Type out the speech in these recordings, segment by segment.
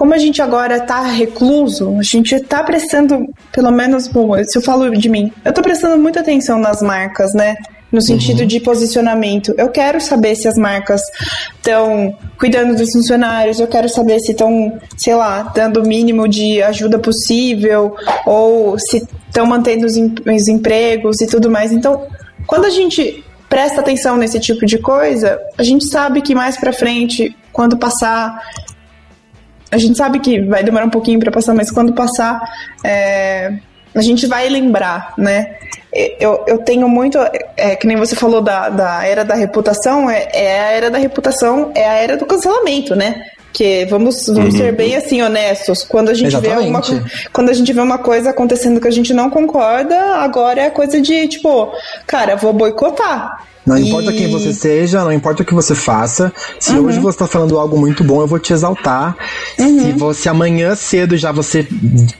como a gente agora está recluso, a gente está prestando, pelo menos, bom, se eu falo de mim, eu estou prestando muita atenção nas marcas, né? No sentido uhum. de posicionamento. Eu quero saber se as marcas estão cuidando dos funcionários, eu quero saber se estão, sei lá, dando o mínimo de ajuda possível, ou se estão mantendo os, em, os empregos e tudo mais. Então, quando a gente presta atenção nesse tipo de coisa, a gente sabe que mais para frente, quando passar a gente sabe que vai demorar um pouquinho para passar, mas quando passar, é, a gente vai lembrar, né? Eu, eu tenho muito, é, que nem você falou da, da era da reputação, é, é a era da reputação, é a era do cancelamento, né? Que vamos, vamos uhum. ser bem assim honestos. Quando a gente vê uma quando a gente vê uma coisa acontecendo que a gente não concorda, agora é coisa de tipo, cara, vou boicotar. Não e... importa quem você seja, não importa o que você faça. Se uhum. hoje você está falando algo muito bom, eu vou te exaltar. Uhum. Se você amanhã cedo já você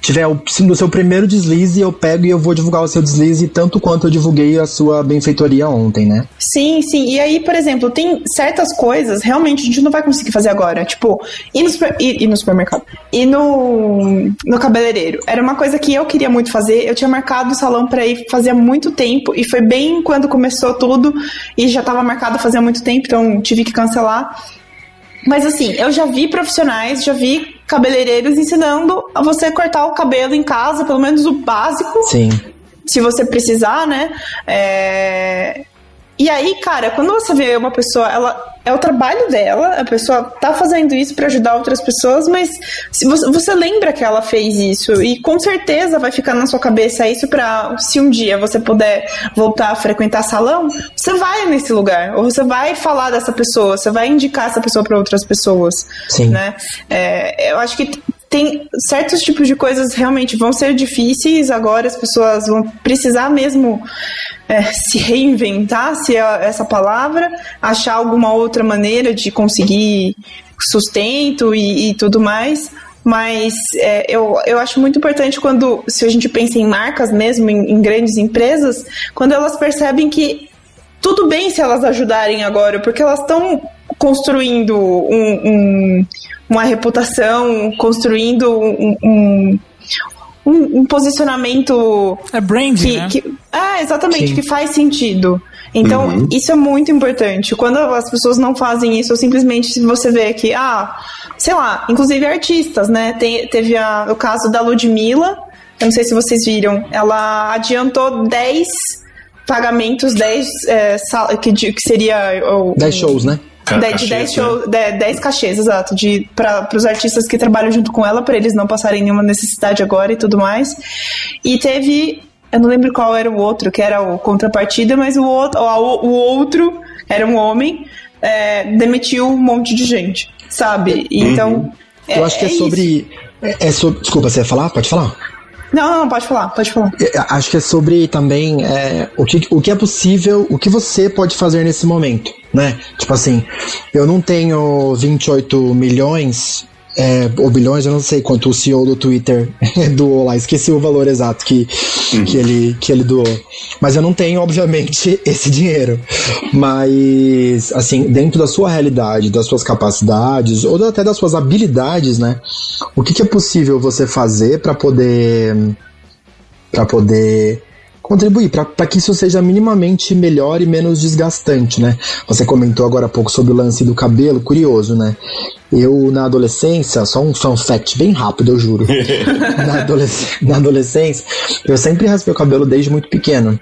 tiver o, no seu primeiro deslize, eu pego e eu vou divulgar o seu deslize tanto quanto eu divulguei a sua benfeitoria ontem, né? Sim, sim. E aí, por exemplo, tem certas coisas realmente a gente não vai conseguir fazer agora. Tipo, ir no, super, ir, ir no supermercado. E no, no cabeleireiro. Era uma coisa que eu queria muito fazer. Eu tinha marcado o salão para ir fazia muito tempo. E foi bem quando começou tudo e já estava marcado fazia muito tempo, então tive que cancelar. Mas assim, eu já vi profissionais, já vi cabeleireiros ensinando a você cortar o cabelo em casa, pelo menos o básico. Sim. Se você precisar, né? É... E aí, cara, quando você vê uma pessoa, ela é o trabalho dela, a pessoa tá fazendo isso para ajudar outras pessoas, mas se você, você, lembra que ela fez isso e com certeza vai ficar na sua cabeça isso para se um dia você puder voltar a frequentar salão, você vai nesse lugar ou você vai falar dessa pessoa, você vai indicar essa pessoa para outras pessoas, Sim. né? É, eu acho que tem certos tipos de coisas realmente vão ser difíceis agora, as pessoas vão precisar mesmo é, se reinventar, se é essa palavra, achar alguma outra maneira de conseguir sustento e, e tudo mais. Mas é, eu, eu acho muito importante quando, se a gente pensa em marcas mesmo, em, em grandes empresas, quando elas percebem que tudo bem se elas ajudarem agora, porque elas estão construindo um, um, uma reputação, construindo um, um, um posicionamento. É brand, que, né? Que, é, exatamente, Sim. que faz sentido. Então, uhum. isso é muito importante. Quando as pessoas não fazem isso, simplesmente você vê que, ah, sei lá, inclusive artistas, né? Tem, teve a, o caso da Ludmilla, eu não sei se vocês viram, ela adiantou 10 pagamentos, 10 é, que, que seria. 10 shows, né? De 10 shows, 10 cachês, exato, de para os artistas que trabalham junto com ela, para eles não passarem nenhuma necessidade agora e tudo mais. E teve, eu não lembro qual era o outro, que era o contrapartida, mas o outro, o, o outro era um homem, é, demitiu um monte de gente, sabe? Então. Uhum. É, eu acho que é, é sobre. É, é sobre. Desculpa, você ia falar? Pode falar. Não, não, pode falar, pode falar. Acho que é sobre também é, o, que, o que é possível, o que você pode fazer nesse momento, né? Tipo assim, eu não tenho 28 milhões é, ou bilhões, eu não sei quanto o CEO do Twitter doou lá, esqueci o valor exato que, uhum. que, ele, que ele doou. Mas eu não tenho, obviamente, esse dinheiro. Mas, assim, dentro da sua realidade, das suas capacidades, ou até das suas habilidades, né? O que, que é possível você fazer para poder. para poder contribuir para que isso seja minimamente melhor e menos desgastante, né? Você comentou agora há pouco sobre o lance do cabelo, curioso, né? Eu, na adolescência, só um fun fact bem rápido, eu juro. na, adolesc na adolescência, eu sempre raspei o cabelo desde muito pequeno.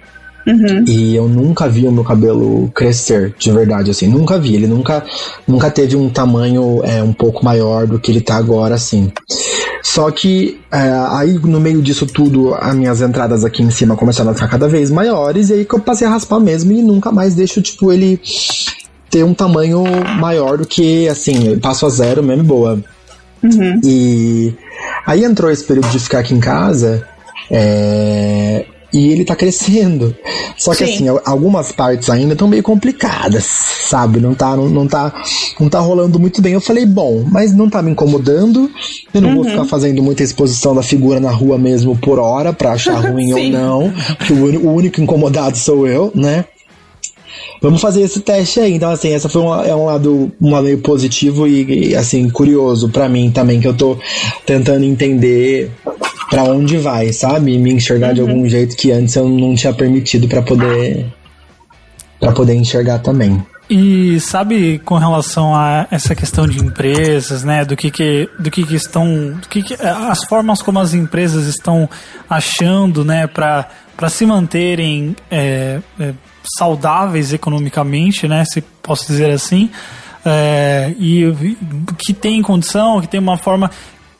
Uhum. E eu nunca vi o meu cabelo crescer, de verdade, assim. Nunca vi. Ele nunca, nunca teve um tamanho é, um pouco maior do que ele tá agora, assim. Só que é, aí no meio disso tudo, as minhas entradas aqui em cima começaram a ficar cada vez maiores, e aí que eu passei a raspar mesmo e nunca mais deixo, tipo, ele ter um tamanho maior do que, assim, passo a zero mesmo boa. Uhum. E aí entrou esse período de ficar aqui em casa, é, e ele tá crescendo. Só que Sim. assim, al- algumas partes ainda estão meio complicadas, sabe? Não tá, não, não tá, não tá rolando muito bem. Eu falei, bom, mas não tá me incomodando. Eu não vou Uhum. ficar fazendo muita exposição da figura na rua mesmo por hora pra achar ruim ou não. Que o, o único incomodado sou eu, né? Vamos fazer esse teste aí. Então, assim, essa foi uma, é um lado, um lado meio positivo e, assim, curioso pra mim também, que eu tô tentando entender pra onde vai, sabe? Me enxergar de algum jeito que antes eu não tinha permitido pra poder para poder enxergar também. E sabe com relação a essa questão de empresas, né, do que que, do que, que estão, do que, que as formas como as empresas estão achando, né, para para se manterem é, é, saudáveis economicamente, né, se posso dizer assim, é, e que tem condição, que tem uma forma,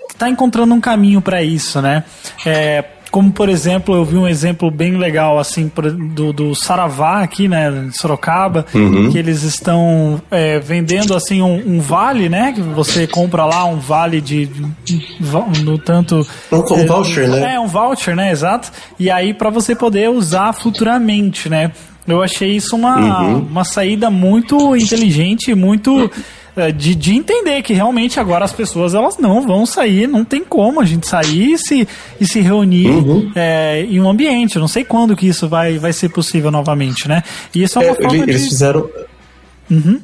que está encontrando um caminho para isso, né? É, como por exemplo, eu vi um exemplo bem legal assim do, do Saravá aqui, né, em Sorocaba, Uhum. que eles estão é, vendendo assim um, um vale, né, que você compra lá um vale de, de- no tanto Um- um voucher, né? É um voucher, né, exato. E aí para você poder usar futuramente, né? Eu achei isso uma, Uhum. uma saída muito inteligente, muito é, de, de entender que realmente agora as pessoas elas não vão sair, não tem como a gente sair e se, e se reunir Uhum. é, em um ambiente. Eu não sei quando que isso vai, vai ser possível novamente, né? E isso é uma É, forma ele- eles de... fizeram. Uhum.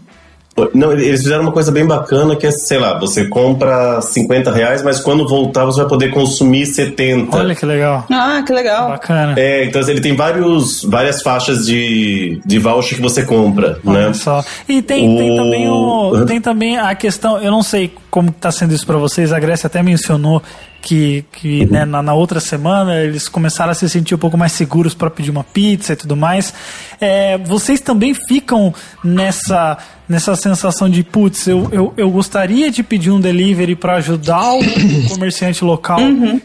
Não, eles fizeram uma coisa bem bacana que é, sei lá, você compra 50 reais, mas quando voltar você vai poder consumir 70. Olha que legal. Ah, que legal. Bacana. É, então ele tem vários, várias faixas de, de voucher que você compra, né? Olha só. E tem, tem O- também o, tem também a questão, eu não sei como está sendo isso para vocês, a Grécia até mencionou que, que né, na, na outra semana eles começaram a se sentir um pouco mais seguros para pedir uma pizza e tudo mais. É, vocês também ficam nessa, nessa sensação de, putz, eu, eu, eu gostaria de pedir um delivery para ajudar o comerciante local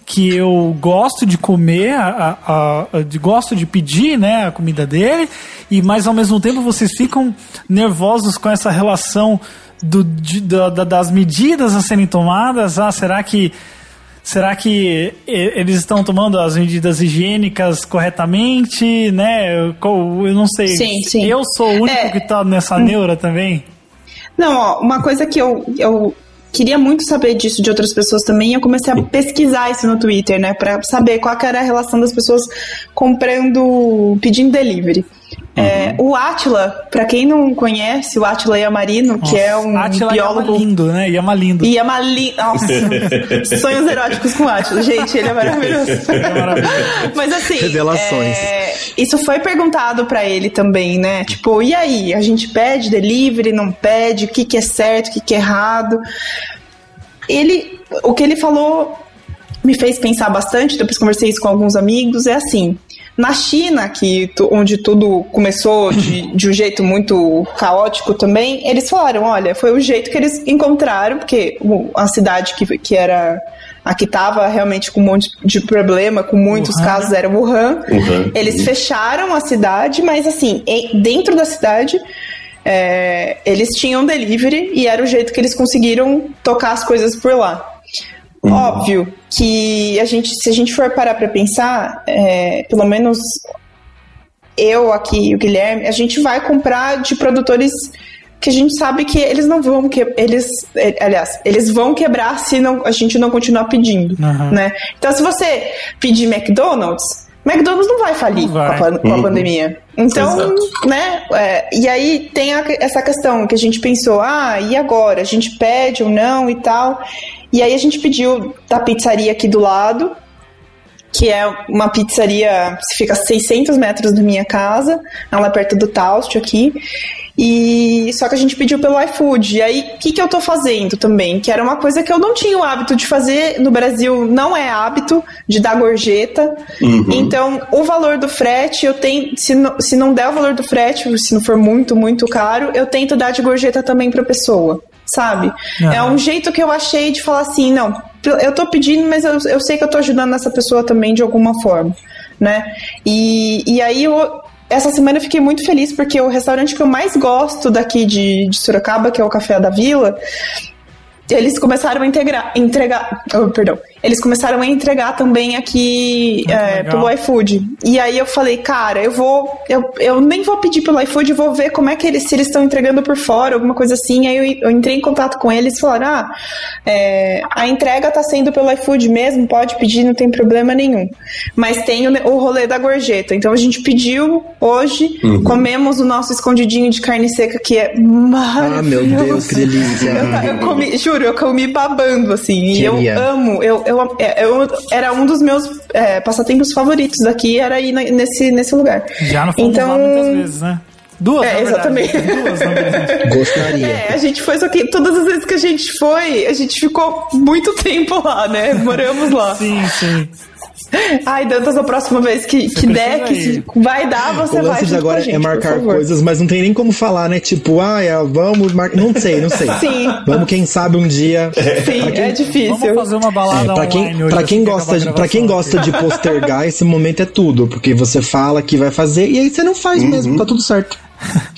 que eu gosto de comer, a, a- a- de, gosto de pedir né, a comida dele, e mas ao mesmo tempo vocês ficam nervosos com essa relação do, de- da- das medidas a serem tomadas. Ah, será que Será que eles estão tomando as medidas higiênicas corretamente, né? Eu, eu não sei. Sim, sim. Eu sou o único É. que tá nessa neura também. Não, ó, uma coisa que eu, eu queria muito saber disso de outras pessoas também, eu comecei a pesquisar isso no Twitter, né, Pra saber qual era a relação das pessoas comprando, pedindo delivery. É, o Atila, pra quem não conhece, o Atila Yamarino, que é um Atila biólogo Yama lindo, né? Yama lindo. e Amali... Nossa, sonhos eróticos com o Atila. Gente, ele é maravilhoso. Mas assim... Revelações. é, isso foi perguntado pra ele também, né? Tipo, e aí? A gente pede delivery, não pede? O que, que é certo, o que, que é errado? Ele... O que ele falou me fez pensar bastante, depois conversei isso com alguns amigos, é assim... Na China, que, onde tudo começou de, de um jeito muito caótico também, eles falaram, olha, foi o jeito que eles encontraram, porque a cidade que, que era a que estava realmente com um monte de problema, com muitos Wuhan, casos, era Wuhan. Wuhan. Eles fecharam a cidade, mas assim, dentro da cidade, é, eles tinham delivery e era o jeito que eles conseguiram tocar as coisas por lá. Óbvio que a gente, se a gente for parar para pensar, é, pelo menos eu aqui e o Guilherme, a gente vai comprar de produtores que a gente sabe que eles não vão que eles eh, aliás eles vão quebrar se não, a gente não continuar pedindo Uhum. né então se você pedir McDonald's McDonald's não vai falir Não vai. Com, a, com a Uhum. pandemia então Exato. né é, e aí tem a- essa questão que a gente pensou ah e agora a gente pede ou não e tal e aí a gente pediu da pizzaria aqui do lado que é uma pizzaria que fica a 600 metros da minha casa, ela é perto do Taust aqui. E só que a gente pediu pelo iFood. E aí, o que, que eu tô fazendo também? Que era uma coisa que eu não tinha o hábito de fazer. No Brasil não é hábito de dar gorjeta. Uhum. Então, o valor do frete, eu tenho. Se não, se não der o valor do frete, se não for muito, muito caro, eu tento dar de gorjeta também pra pessoa. Sabe? Aham. É um jeito que eu achei de falar assim, não, eu tô pedindo, mas eu, eu sei que eu tô ajudando essa pessoa também de alguma forma, né? E, e aí eu, essa semana eu fiquei muito feliz porque o restaurante que eu mais gosto daqui de, de Sorocaba, que é o Café da Vila, eles começaram a integrar, entregar, oh, perdão, eles começaram a entregar também aqui Ah, é, pelo iFood. E aí eu falei, cara, eu vou, eu, eu nem vou pedir pelo iFood, eu vou ver como é que eles, se eles estão entregando por fora, alguma coisa assim. Aí eu, eu entrei em contato com eles e falaram, ah, é, a entrega tá sendo pelo iFood mesmo, pode pedir, não tem problema nenhum. Mas tem o, o rolê da gorjeta. Então a gente pediu hoje, comemos o nosso escondidinho de carne seca, que é maravilhoso. Ah, meu Deus, que delícia. Eu, eu comi, juro, eu comi babando, assim. E eu amo, eu, eu, eu- era um dos meus é, passatempos favoritos daqui, era ir na- nesse, nesse lugar. Já não fomos então, lá muitas vezes, né? Duas, É, exatamente. Duas, na verdade. Gostaria. É, a gente foi, só que todas as vezes que a gente foi, a gente ficou muito tempo lá, né? Moramos lá. Sim, sim. Ai, Dantas, a próxima vez que, que der, que vai dar, você O vai lance de junto agora a gente, é marcar coisas, mas não tem nem como falar, né? Tipo, ah, é, vamos marcar. Não sei, não sei. Sim. Vamos, quem sabe um dia. Sim, Pra quem- é difícil. Vamos fazer uma balada É, pra quem, online pra quem assim que gosta de, pra quem gosta de postergar, esse momento é tudo, porque você fala que vai fazer e aí você não faz mesmo, tá tudo certo.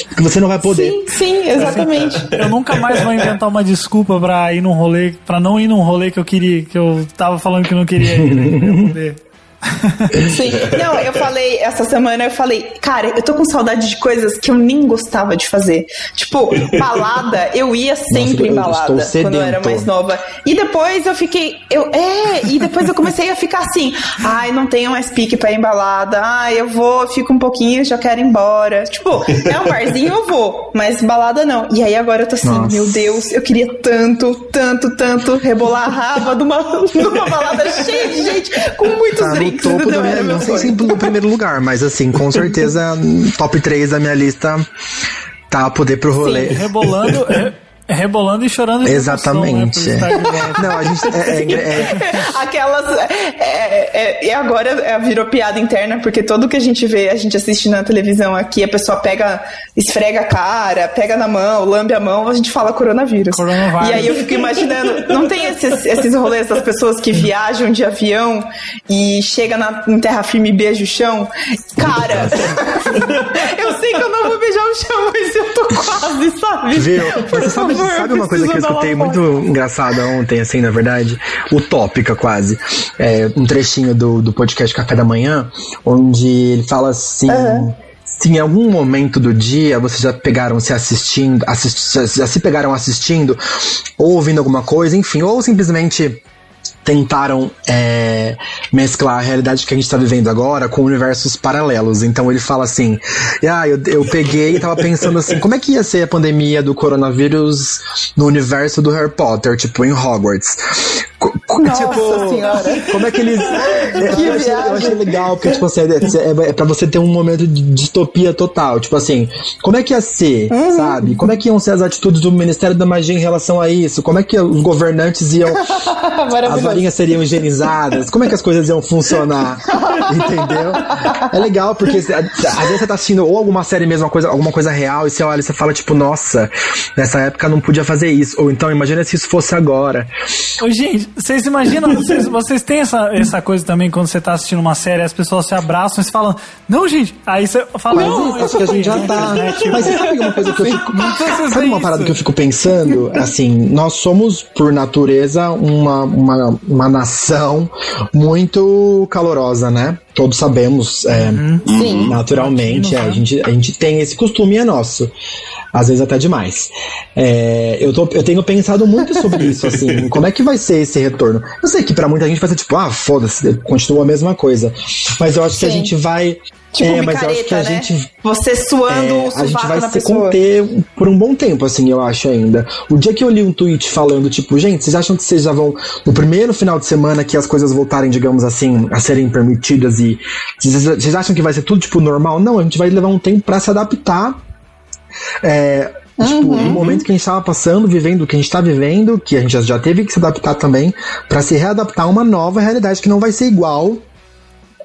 Porque você não vai poder. Sim, sim, exatamente. Eu nunca mais vou inventar uma desculpa pra ir num rolê, pra não ir num rolê que eu queria, que eu tava falando que não queria ir, né? Pra eu poder. Sim. Não, eu falei, essa semana eu falei, cara, eu tô com saudade de coisas que eu nem gostava de fazer. Tipo, balada, eu ia sempre eu em balada quando eu era mais nova. E depois eu fiquei, eu, é, e depois eu comecei a ficar assim, ai, não tenho mais pique pra ir em balada, ai, eu vou, fico um pouquinho, já quero ir embora. Tipo, é um barzinho, eu vou, mas balada não. E aí agora eu tô assim, Nossa. meu Deus, eu queria tanto, tanto, tanto rebolar a raba de uma, balada cheia de gente, com muitos Tá no topo entendeu? da minha Não sei se no primeiro lugar, mas assim, com certeza, top 3 da minha lista tá a poder pro rolê. Rebolando, re- rebolando e chorando de Exatamente. emoção, né, por estar de volta. Não, a gente. É, é- é- Aquelas. É, é, e agora é, virou piada interna, porque tudo que a gente vê, a gente assiste na televisão aqui, a pessoa pega, esfrega a cara, pega na mão, lambe a mão, a gente fala coronavírus. Coronavírus. E aí eu fico imaginando, não tem esses, esses rolês das pessoas que viajam de avião e chega na, em terra firme e beija o chão? Cara, eu sei que eu não vou beijar o chão, mas eu tô quase, sabe? Viu? Por você favor, sabe uma coisa que eu escutei muito engraçada ontem, assim, na verdade? Utópica, quase. É, um trechinho do, do podcast Café da Manhã, onde ele fala assim. Se em algum momento do dia vocês já pegaram se assistindo, assist, já, já se pegaram assistindo, ou ouvindo alguma coisa, enfim, ou simplesmente tentaram é, mesclar a realidade que a gente está vivendo agora com universos paralelos. Então ele fala assim: ah, eu, eu peguei e tava pensando assim, como é que ia ser a pandemia do coronavírus no universo do Harry Potter, tipo, em Hogwarts? Nossa tipo, Senhora. como é que eles. Que eu, achei, eu achei legal, porque, tipo assim, é, é pra você ter um momento de distopia total. Tipo assim, como é que ia ser, Uhum. sabe? Como é que iam ser as atitudes do Ministério da Magia em relação a isso? Como é que os governantes iam as varinhas seriam higienizadas, como é que as coisas iam funcionar, entendeu? É legal, porque às vezes você tá assistindo ou alguma série mesmo, coisa, alguma coisa real, e você olha e você fala, tipo, nossa, nessa época não podia fazer isso. Ou então, imagina se isso fosse agora. Ô, gente, vocês imaginam, vocês, vocês têm essa, essa coisa também quando você tá assistindo uma série, as pessoas se abraçam e se falam, não, gente, aí você fala, não, Mas acho que a gente já tá. Mas você sabe uma coisa que eu fico. Não Sabe uma parada isso. que eu fico pensando? Assim, nós somos, por natureza, uma, uma, uma nação muito calorosa, né? Todos sabemos, é, Sim. naturalmente, é, a, gente, a gente tem esse costume, é nosso. Às vezes até demais. É, eu, tô, eu tenho pensado muito sobre isso, assim, como é que vai ser esse retorno? Eu sei que pra muita gente vai ser tipo, ah, foda-se, continua a mesma coisa. Mas eu acho que a Sim. gente vai. Tipo, é, mas eu acho micareta, que a né? gente Você suando é, o a gente vai se pessoa. conter por um bom tempo, assim, eu acho ainda. O dia que eu li um tweet falando, tipo, gente, vocês acham que vocês já vão, no primeiro final de semana que as coisas voltarem, digamos assim, a serem permitidas e. Vocês, vocês acham que vai ser tudo, tipo, normal? Não, a gente vai levar um tempo pra se adaptar. É, Tipo, no momento que a gente tava passando, vivendo o que a gente tá vivendo, que a gente já- teve que se adaptar também, pra se readaptar a uma nova realidade que não vai ser igual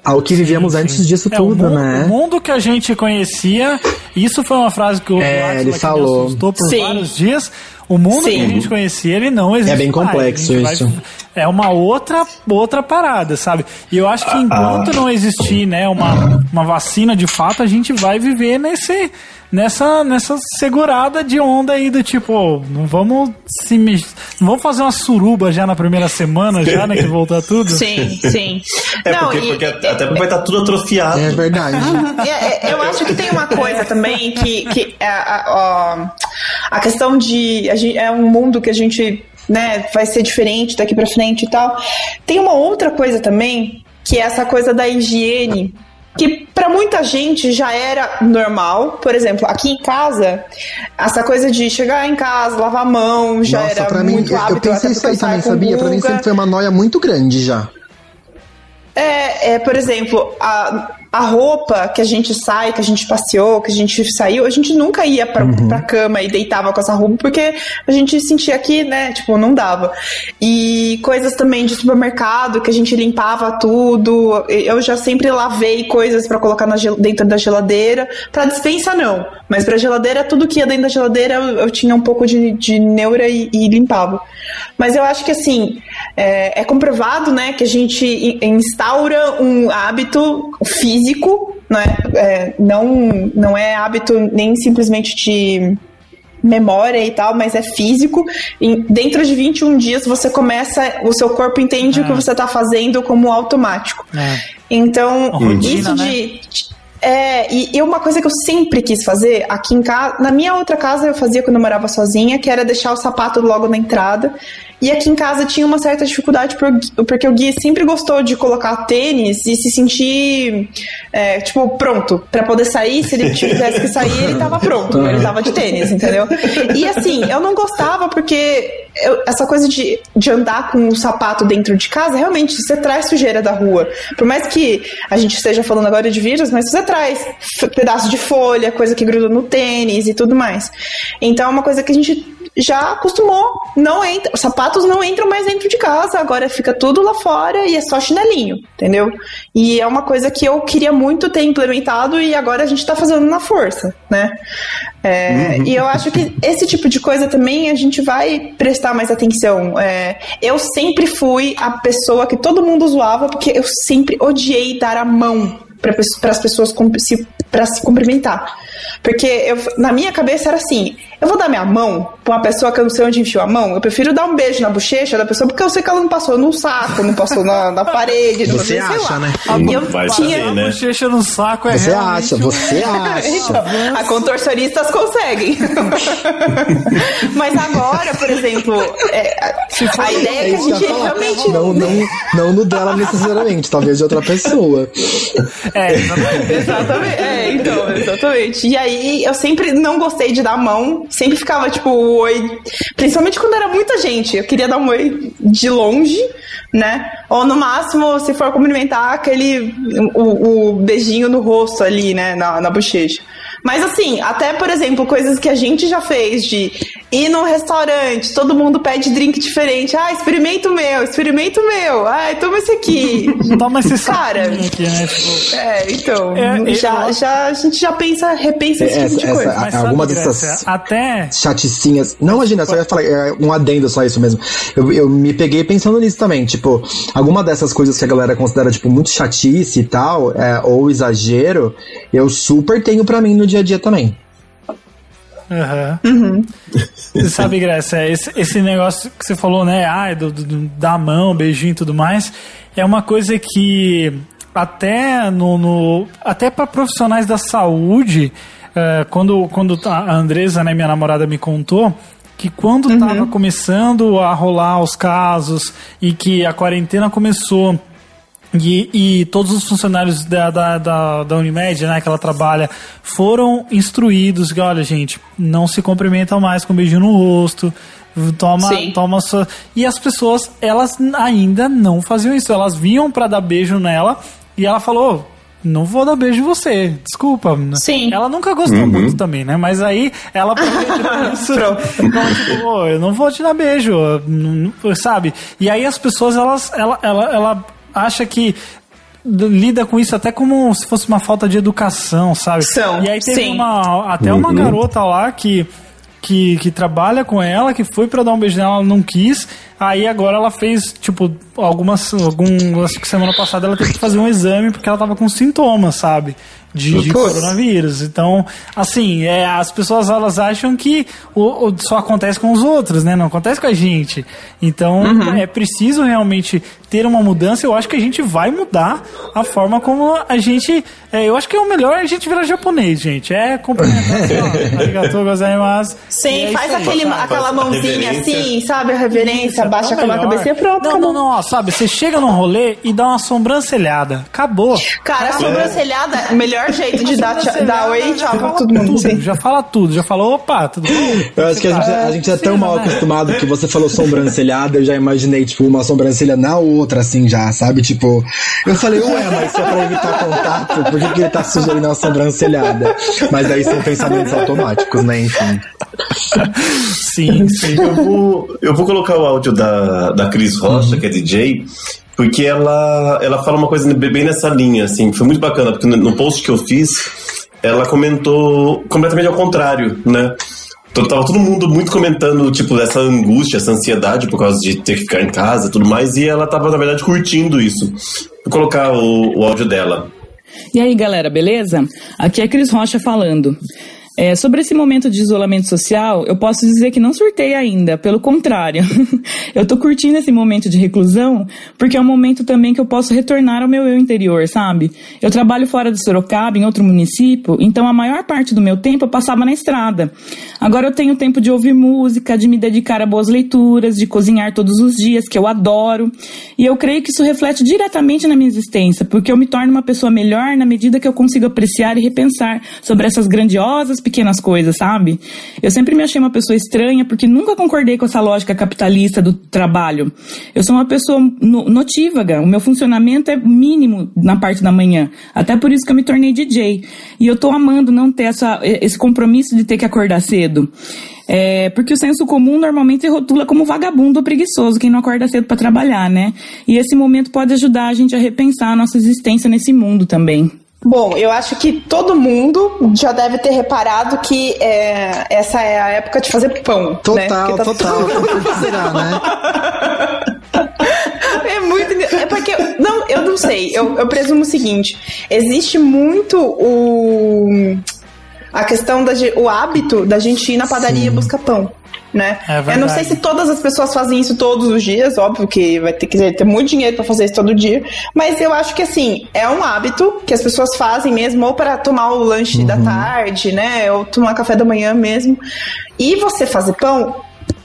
ao que vivíamos antes disso É, o tudo, mundo, né? o mundo que a gente conhecia, isso foi uma frase que o É, ele que falou. me assustou por Sim. vários dias. O mundo Sim. que a gente conhecia, ele não existe. É bem complexo gente vai- isso. É uma outra, outra parada, sabe? E eu acho que enquanto não existir, né, uma, uma vacina de fato, a gente vai viver nesse, nessa, nessa segurada de onda aí do tipo, não vamos se mex... não vamos fazer uma suruba já na primeira semana, já, né, que voltar tudo. Sim, sim. É Não, porque, e- porque até porque vai estar tudo atrofiado. É verdade. É, é, eu acho que tem uma coisa também que, que é a, a, a questão de. A gente, é um mundo que a gente né, vai ser diferente daqui pra frente e tal. Tem uma outra coisa também, que é essa coisa da higiene. Que pra muita gente já era normal. Por exemplo, aqui em casa, essa coisa de chegar em casa, lavar a mão, já Nossa, era pra mim, muito eu- hábito. eu pensei isso aí também, sabia? Pra mim sempre foi uma noia muito grande já. É, é, por exemplo, a, a roupa que a gente sai, que a gente passeou, que a gente saiu, a gente nunca ia pra, pra cama e deitava com essa roupa, porque a gente sentia que, né, tipo, não dava. E coisas também de supermercado, que a gente limpava tudo. Eu já sempre lavei coisas pra colocar na dentro da geladeira. Pra dispensa, não. Mas pra geladeira, tudo que ia dentro da geladeira, eu, eu tinha um pouco de, de neura e, e limpava. Mas eu acho que, assim, é, é comprovado, né, que a gente instaura um hábito físico, né, é, não, não é hábito nem simplesmente de memória e tal, mas é físico. E dentro de 21 dias você começa, o seu corpo entende o que você está fazendo como automático. É. Então, Rotina, isso de. É, e, e uma coisa que eu sempre quis fazer aqui em casa, na minha outra casa eu fazia quando eu morava sozinha, que era deixar o sapato logo na entrada. E aqui em casa tinha uma certa dificuldade por- porque o Gui sempre gostou de colocar tênis e se sentir, é, tipo, pronto pra poder sair. Se ele tivesse que sair, ele tava pronto, ele tava de tênis, entendeu? E assim, eu não gostava porque eu- essa coisa de, de andar com o sapato dentro de casa, realmente, você traz sujeira da rua. Por mais que a gente esteja falando agora de vírus, mas você f- pedaço de folha, coisa que gruda no tênis e tudo mais. Então é uma coisa que a gente já acostumou. Não entra, os sapatos não entram mais dentro de casa, agora fica tudo lá fora e é só chinelinho, entendeu? E é uma coisa que eu queria muito ter implementado e agora a gente tá fazendo na força, né? É, E eu acho que esse tipo de coisa também a gente vai prestar mais atenção. É, eu sempre fui a pessoa que todo mundo zoava porque eu sempre odiei dar a mão para as pessoas pra se cumprimentar. Porque eu, na minha cabeça era assim: eu vou dar minha mão pra uma pessoa que eu não sei onde enfiou a mão, eu prefiro dar um beijo na bochecha da pessoa porque eu sei que ela não passou no saco, não passou na, na parede, não Você sei, sei acha, lá. né? E eu Vai tinha. saber, né? Bochecha no saco é Você realmente acha, um- você acha. Então, a contorcionistas conseguem. Mas agora, por exemplo, é, a, a ideia é que a gente realmente. Não, não, não no dela necessariamente, talvez de outra pessoa. É, exatamente. Exatamente. É, então, exatamente. E aí eu sempre não gostei de dar a mão, sempre ficava tipo oi, principalmente quando era muita gente. Eu queria dar um oi de longe, né? Ou no máximo, se for cumprimentar, aquele o, o beijinho no rosto ali, né, na, na bochecha. Mas assim, até por exemplo, coisas que a gente já fez de ir num restaurante, todo mundo pede drink diferente. Ah, experimenta o meu, experimenta o meu. Ai, toma esse aqui. Toma esse Cara, aqui, né? Tipo, é, então, É, já, eu- já, a gente já pensa, repensa esse Essa- tipo de essa- coisa. mas alguma sabe, dessas- Grécia, até chaticinhas. Não, imagina, só ia falar, é um adendo só isso mesmo. Eu, eu me peguei pensando nisso também, tipo, alguma dessas coisas que a galera considera, tipo, muito chatice e tal, é, ou exagero, eu super tenho pra mim no dia a dia também. Aham. Uhum. Você sabe, Grécia, esse, esse negócio que você falou, né? Ah, do, do, da mão, beijinho e tudo mais, é uma coisa que até no, no até para profissionais da saúde, eh, quando, quando a Andresa, né, minha namorada, me contou que quando estava começando a rolar os casos e que a quarentena começou e, e todos os funcionários da, da, da, da Unimed, né, que ela trabalha, foram instruídos que, olha, gente, não se cumprimentam mais com um beijinho no rosto, toma, Sim. toma sua... E as pessoas, elas ainda não faziam isso, elas vinham pra dar beijo nela e ela falou, não vou dar beijo em você, desculpa. Sim. Ela nunca gostou muito também, né? Mas aí ela aproveitou isso. Então, tipo, "Ô, eu não vou te dar beijo, sabe? E aí as pessoas, elas, ela, ela, ela acha que lida com isso até como se fosse uma falta de educação, sabe? São, e aí teve sim. uma, até uma garota lá que que, que trabalha com ela, que foi para dar um beijo nela, ela não quis. Aí agora ela fez, tipo, algumas. Algum, acho que semana passada ela teve que fazer um exame porque ela tava com sintomas, sabe? De, de coronavírus. Então, assim, é, as pessoas elas acham que o, o, só acontece com os outros, né? Não acontece com a gente. Então, Uhum. é preciso realmente ter uma mudança. Eu acho que a gente vai mudar a forma como a gente. é, eu acho que é o melhor a gente virar japonês, gente. É cumprimentar ó. Arigatou gozaimasu. E Sim, é faz aquele, aquela a mãozinha assim, sabe? A reverência, Isso, baixa tá aquela melhor. cabecinha, pronto, Não, acabou. não, não, ó, sabe, você chega num rolê e dá uma sobrancelhada. Acabou. Cara, a sobrancelhada, o melhor jeito de dar, tchau- dar oi e tchau pra todo mundo. Tudo, já fala tudo, já falou, opa, tudo bom? Eu acho que a gente, a gente é tão mal né? acostumado que você falou sobrancelhada, eu já imaginei, tipo, uma sobrancelha na outra, assim, já, sabe? Tipo, eu falei, ué, mas só pra evitar contato, por que, que ele tá sugerindo uma sobrancelhada? Mas aí são pensamentos automáticos, né? Enfim. Sim, sim. Eu vou, eu vou colocar o áudio da, da Cris Rocha, que é DJ, porque ela, ela fala uma coisa bem nessa linha, assim, foi muito bacana, porque no, post que eu fiz, ela comentou completamente ao contrário, né? Então, tava todo mundo muito comentando, tipo, essa angústia, essa ansiedade por causa de ter que ficar em casa e tudo mais, e ela tava, na verdade, curtindo isso. Vou colocar o, o áudio dela. E aí, galera, beleza? Aqui é Cris Rocha falando. É, sobre esse momento de isolamento social, eu posso dizer que não surtei ainda, pelo contrário. eu tô curtindo esse momento de reclusão porque é um momento também que eu posso retornar ao meu eu interior, sabe? Eu trabalho fora de Sorocaba, em outro município, então a maior parte do meu tempo eu passava na estrada. Agora eu tenho tempo de ouvir música, de me dedicar a boas leituras, de cozinhar todos os dias, que eu adoro. E eu creio que isso reflete diretamente na minha existência, porque eu me torno uma pessoa melhor na medida que eu consigo apreciar e repensar sobre essas grandiosas pequenas coisas, sabe? Eu sempre me achei uma pessoa estranha porque nunca concordei com essa lógica capitalista do trabalho. Eu sou uma pessoa no- notívaga, o meu funcionamento é mínimo na parte da manhã. Até por isso que eu me tornei DJ. E eu tô amando não ter essa, esse compromisso de ter que acordar cedo. É, porque o senso comum normalmente rotula como vagabundo ou preguiçoso quem não acorda cedo para trabalhar, né? E esse momento pode ajudar a gente a repensar a nossa existência nesse mundo também. Bom, eu acho que todo mundo já deve ter reparado que é, essa é a época de fazer pão. né? Total, Porque tá total. Será, né? É muito. É porque. Não, eu não sei. Eu, eu presumo o seguinte: existe muito o. A questão da o hábito da gente ir na padaria buscar pão. Né? É eu não sei se todas as pessoas fazem isso todos os dias, óbvio que vai ter que ter muito dinheiro pra fazer isso todo dia, mas eu acho que assim, é um hábito que as pessoas fazem mesmo, ou para tomar o lanche da tarde, né? Ou tomar café da manhã mesmo. E você fazer pão,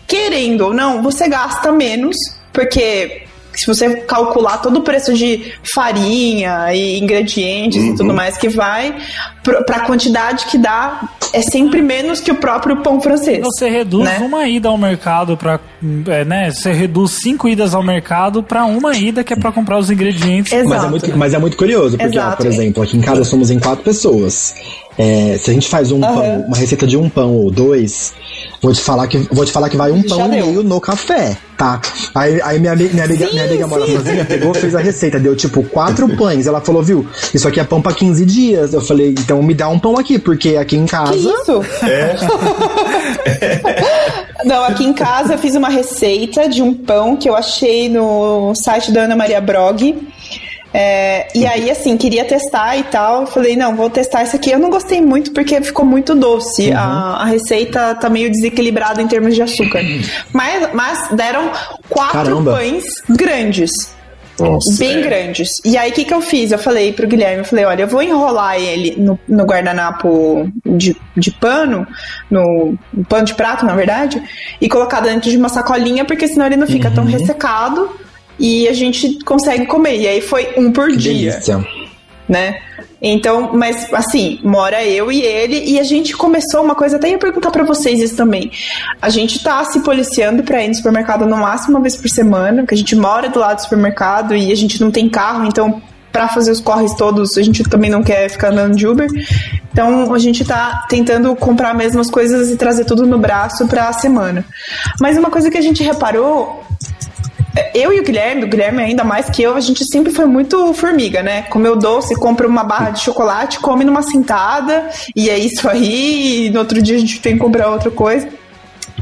querendo ou não, você gasta menos, porque se você calcular todo o preço de farinha e ingredientes e tudo mais que vai, pro- pra quantidade que dá, é sempre menos que o próprio pão francês. Você reduz né? uma ida ao mercado para, né? Você reduz cinco idas ao mercado para uma ida que é para comprar os ingredientes. Exato. Mas é, muito, mas é muito curioso, porque, ó, por exemplo, aqui em casa somos em quatro pessoas. É, se a gente faz um pão, uma receita de um pão ou dois, vou te falar que, vou te falar que vai um pão e meio no café, tá? Aí, aí minha, minha amiga, minha amiga mora sozinha, pegou, fez a receita, deu tipo quatro pães. Ela falou, viu, isso aqui é pão pra 15 dias. Eu falei, então me dá um pão aqui, porque aqui em casa. Que isso? Não, aqui em casa eu fiz uma receita de um pão que eu achei no site da Ana Maria Brog. É, e aí, assim, queria testar e tal. Falei, não, vou testar isso aqui. Eu não gostei muito porque ficou muito doce. A, a receita tá meio desequilibrada em termos de açúcar. Mas, mas deram quatro Caramba. pães grandes. Nossa, Bem é. grandes. E aí, o que, que eu fiz? Eu falei pro Guilherme, eu falei, olha, eu vou enrolar ele no, no guardanapo de, de pano, no, no pano de prato, na verdade, e colocar dentro de uma sacolinha, porque senão ele não fica tão ressecado e a gente consegue comer. E aí foi um por Que dia delícia. né? Então, mas assim, mora eu e ele e a gente começou uma coisa, até ia perguntar pra vocês isso também. A gente tá se policiando pra ir no supermercado no máximo uma vez por semana, porque a gente mora do lado do supermercado e a gente não tem carro, então pra fazer os corres todos, a gente também não quer ficar andando de Uber. Então, a gente tá tentando comprar mesmo as coisas e trazer tudo no braço pra semana. Mas uma coisa que a gente reparou eu e o Guilherme, o Guilherme ainda mais que eu, a gente sempre foi muito formiga, né? Comeu doce, compra uma barra de chocolate, come numa sentada, e é isso aí, e no outro dia a gente tem que comprar outra coisa.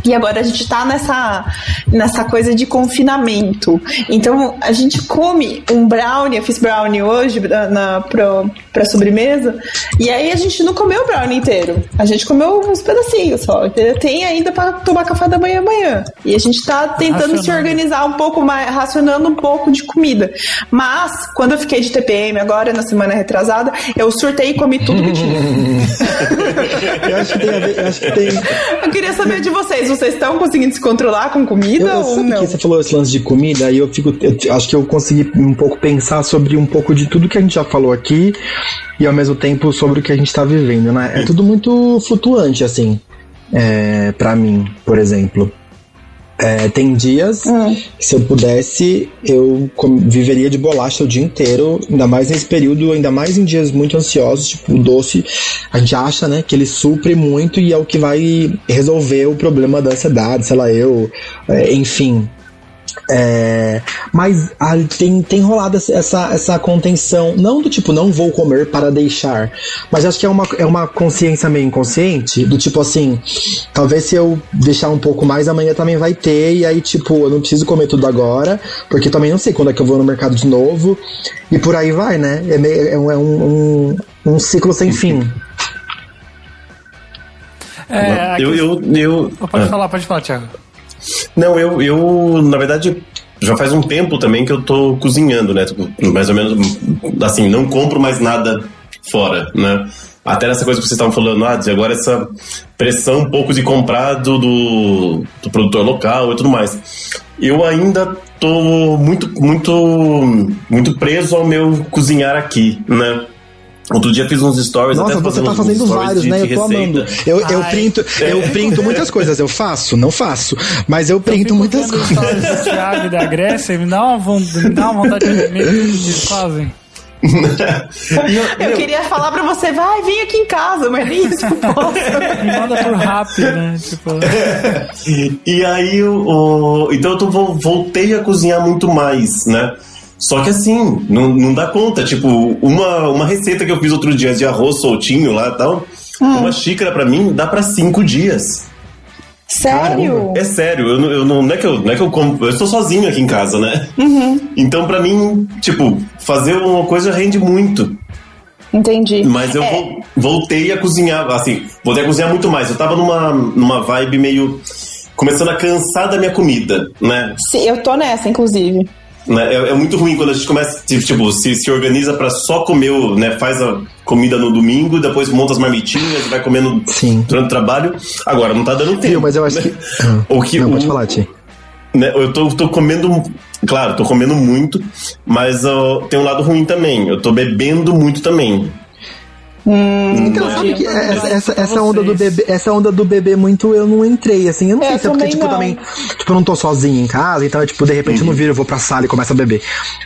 E agora a gente tá nessa, nessa coisa de confinamento. Então a gente come um brownie, eu fiz brownie hoje na, na, pro, pra sobremesa, e aí a gente não comeu o brownie inteiro. A gente comeu uns pedacinhos só. Tem ainda para tomar café da manhã amanhã. E a gente tá tentando se organizar um pouco mais, racionando um pouco de comida. Mas, quando eu fiquei de TPM agora, na semana retrasada, eu surtei e comi tudo que tinha. eu acho que tem a ver, eu acho que tem. Eu queria saber de vocês vocês estão conseguindo se controlar com comida eu, ou não? que você falou esse lance de comida, e eu fico. Eu acho que eu consegui um pouco pensar sobre um pouco de tudo que a gente já falou aqui e ao mesmo tempo sobre o que a gente tá vivendo, né? É tudo muito flutuante, assim. É, para mim, por exemplo. É, tem dias Hum. que se eu pudesse, eu viveria de bolacha o dia inteiro, ainda mais nesse período, ainda mais em dias muito ansiosos, tipo, o doce, a gente acha, né, que ele supre muito e é o que vai resolver o problema da ansiedade, sei lá, eu, é, enfim. É, mas ah, tem, tem rolado essa- essa, contenção, não do tipo, não vou comer para deixar, mas acho que é uma, é uma consciência meio inconsciente, do tipo assim, talvez se eu deixar um pouco mais, amanhã também vai ter, e aí, tipo, eu não preciso comer tudo agora, porque também não sei quando é que eu vou no mercado de novo, e por aí vai, né? É, meio, é, um, é um, um, um ciclo sem fim. É, eu, eu, eu, Pode Ah. falar, pode falar, Thiago. Não, eu, eu, na verdade, já faz um tempo também que eu tô cozinhando, né? Tipo, mais ou menos, assim, não compro mais nada fora, né? Até nessa coisa que vocês estavam falando, ah, agora essa pressão um pouco de comprar do, do, do produtor local e tudo mais. Eu ainda tô muito, muito, muito preso ao meu cozinhar aqui, né? Outro dia fiz uns stories Nossa, até você tá fazendo vários, né? Eu tô receita. amando. Eu, eu Ai. printo, eu printo muitas coisas. Eu faço, não faço. Mas eu printo muitas Vendo coisas. stories do Thiago e da Grécia, me dá uma, von- me dá uma vontade de comer o que eles fazem. Eu queria falar pra você, vai, vem aqui em casa, mas nem isso eu posso. Me manda por rap, né? Tipo, E aí, o, o- então eu tô, vol- voltei a cozinhar muito mais, né? Só que assim, não, não dá conta. Tipo, uma, uma receita que eu fiz outro dia de arroz soltinho lá e tal, uma xícara pra mim dá pra cinco dias. Sério? É sério, eu, não- eu não, não é que eu, não é que eu como, eu estou sozinho aqui em casa, né? Então pra mim, tipo, fazer uma coisa rende muito. Entendi. Mas eu É. vol- voltei a cozinhar, assim, voltei a cozinhar muito mais. Eu tava numa, numa vibe meio. começando a cansar da minha comida, né? Sim, eu tô nessa, inclusive. Né? É, é muito ruim quando a gente começa, tipo, se, se organiza pra só comer, né? Faz a comida no domingo, depois monta as marmitinhas, vai comendo Sim. durante o trabalho. Agora, não tá dando tempo. Mas eu acho que. Ah, O que não, o- pode falar, Ti. né, eu tô, tô comendo. Claro, tô comendo muito, mas ó, tem um lado ruim também. Eu tô bebendo muito também. Então, Né? sabe que essa, essa, essa onda do bebê, essa onda do bebê muito eu não entrei, assim. Eu não É, sei se é porque, tipo, eu não. também. Tipo, eu não tô sozinho em casa, então, tipo, de repente eu não viro, eu vou pra sala e começo a beber.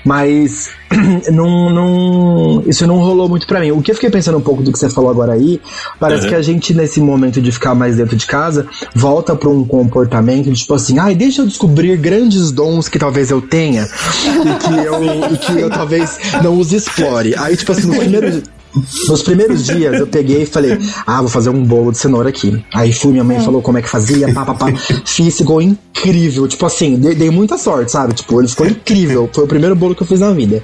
Mas não, não. Isso não rolou muito pra mim. O que eu fiquei pensando um pouco do que você falou agora aí, parece Uhum. que a gente, nesse momento de ficar mais dentro de casa, volta pra um comportamento de, tipo assim, ai, deixa eu descobrir grandes dons que talvez eu tenha e que eu, e que eu talvez não os explore. Aí, tipo assim, no primeiro. Nos primeiros dias eu peguei e falei, ah, vou fazer um bolo de cenoura aqui. Aí fui, minha mãe falou como é que fazia, pá, pá, pá. Fiz, ficou incrível. Tipo assim, dei, dei muita sorte, sabe? Tipo, ele ficou incrível. Foi o primeiro bolo que eu fiz na vida.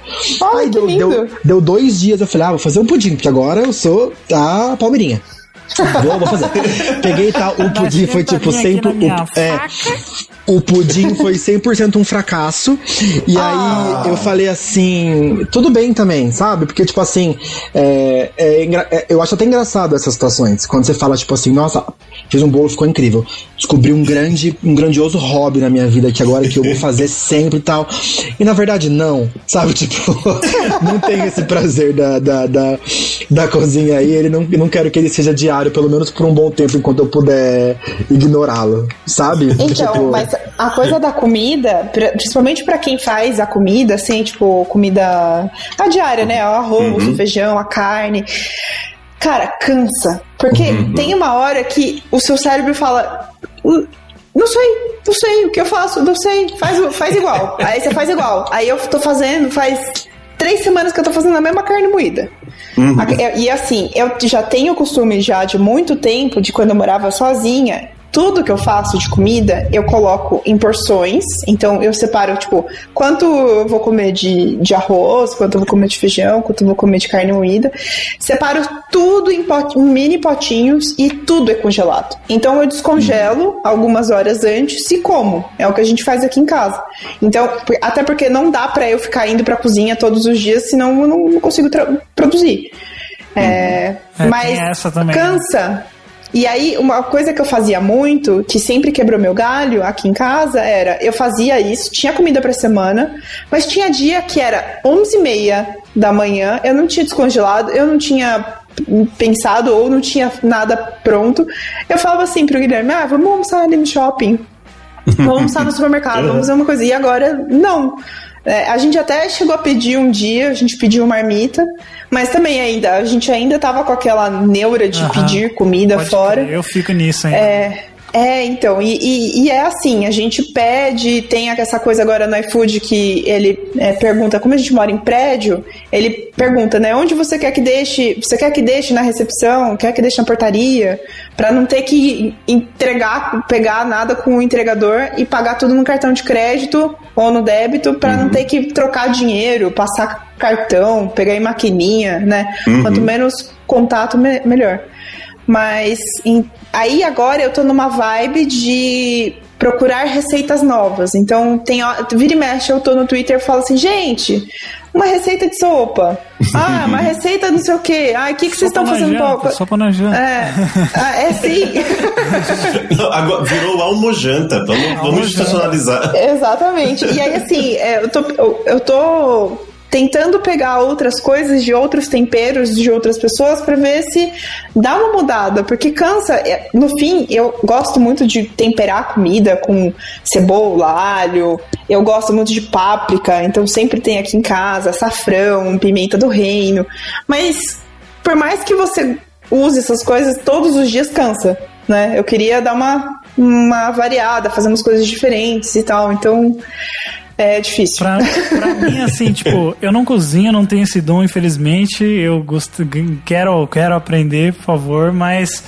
Ai, que deu, deu, deu dois dias, eu falei, ah, vou fazer um pudim, porque agora eu sou a Palmeirinha. Vou, vou fazer. Peguei tal, o pudim foi tipo sentadinha aqui sempre. na minha O, é, o pudim foi 100% um fracasso. E aí eu falei assim, tudo bem também, sabe? Porque, tipo assim, é, é é, eu acho até engraçado essas situações. Quando você fala, tipo assim, nossa, fiz um bolo, ficou incrível. Descobri um grande, um grandioso hobby na minha vida que agora que eu vou fazer sempre e tal. E na verdade, não, sabe? Tipo, não tem esse prazer da, da, da, da cozinha aí. Ele não, não quero que ele seja diário, pelo menos por um bom tempo, enquanto eu puder ignorá-lo, sabe? Então, Tipo, mas a coisa da comida, principalmente pra quem faz a comida, assim, tipo, comida a diária, né? O arroz, o feijão, a carne. Cara, cansa. Porque tem uma hora que o seu cérebro fala. "Hum, Não sei, não sei o que eu faço, não sei, faz, faz igual. Aí você faz igual. Aí eu tô fazendo, faz três semanas que eu tô fazendo a mesma carne moída. A- E assim, eu já tenho o costume já de muito tempo, de quando eu morava sozinha, tudo que eu faço de comida, eu coloco em porções. Então eu separo, tipo, quanto eu vou comer de, de arroz, quanto eu vou comer de feijão, quanto eu vou comer de carne moída. Separo tudo em, pot, em mini potinhos e tudo é congelado. Então eu descongelo algumas horas antes e como. É o que a gente faz aqui em casa. Então, até porque não dá para eu ficar indo pra cozinha todos os dias, senão eu não consigo produzir. É, É, mas tem essa também, né? E aí, uma coisa que eu fazia muito, que sempre quebrou meu galho aqui em casa, era eu fazia isso, tinha comida pra semana, mas tinha dia que era 11h30 da manhã, eu não tinha descongelado, eu não tinha pensado ou não tinha nada pronto. Eu falava assim pro Guilherme: ah, vamos almoçar ali no shopping. Vamos almoçar no supermercado, vamos fazer uma coisa. E agora, não. É, a gente até chegou a pedir um dia, a gente pediu marmita, mas também ainda, a gente ainda tava com aquela neura de Aham. pedir comida Pode fora. crer, Eu fico nisso ainda. É, é, então, e, e- e é assim, a gente pede, tem essa coisa agora no iFood que ele é, pergunta, como a gente mora em prédio, ele pergunta, né, onde você quer que deixe, você quer que deixe na recepção, quer que deixe na portaria, Pra não ter que entregar, pegar nada com o entregador e pagar tudo no cartão de crédito ou no débito, pra não ter que trocar dinheiro, passar cartão, pegar em maquininha, né? Uhum. Quanto menos contato, me- melhor. Mas em- aí agora eu tô numa vibe de procurar receitas novas. Então, tem, vira e mexe, eu tô no Twitter e falo assim, gente, uma receita de sopa. Ah, uma receita não sei o quê. Ah, o que, que vocês estão fazendo janta, pouco? sopa na janta. É, ah, é sim. Não, agora virou almojanta. Vamos, vamos institucionalizar. Exatamente. E aí, assim, é, eu tô, eu, eu tô tentando pegar outras coisas de outros temperos de outras pessoas pra ver se dá uma mudada, porque cansa. É, No fim, eu gosto muito de temperar comida com cebola, alho. Eu gosto muito de páprica, então sempre tem aqui em casa açafrão, pimenta do reino. Mas por mais que você use essas coisas todos os dias cansa, né? Eu queria dar uma, uma variada, fazer umas coisas diferentes e tal, então é difícil. Pra, pra mim, assim, tipo, eu não cozinho, não tenho esse dom, infelizmente. Eu gosto, quero, quero aprender, por favor, mas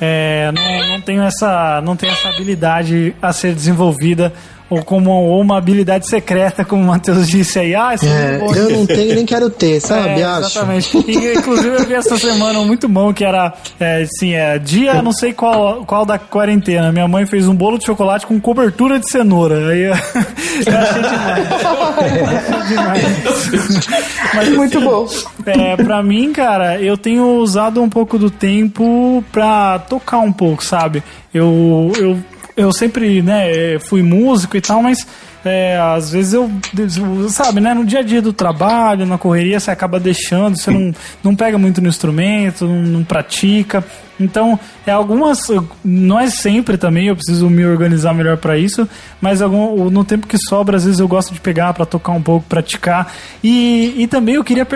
é, não, não tenho essa, não tenho essa habilidade a ser desenvolvida ou como ou uma habilidade secreta, como o Matheus disse aí. Ah, É, é bom. eu não tenho e nem quero ter, sabe? É, Acho. exatamente. E, inclusive eu vi essa semana um muito bom que era é, assim, é, dia não sei qual, qual da quarentena. Minha mãe fez um bolo de chocolate com cobertura de cenoura. Aí eu, eu achei demais. Achei demais. Mas, Muito bom. é, pra mim, cara, eu tenho usado um pouco do tempo pra tocar um pouco, sabe? Eu, eu, eu sempre, né, fui músico e tal, mas é, às vezes eu, sabe, né, no dia a dia do trabalho, na correria, você acaba deixando, você não, não pega muito no instrumento, não, não pratica. Então, é algumas. Não é sempre também, eu preciso me organizar melhor pra isso, mas algum, no tempo que sobra, às vezes eu gosto de pegar pra tocar um pouco, praticar. E, e também eu queria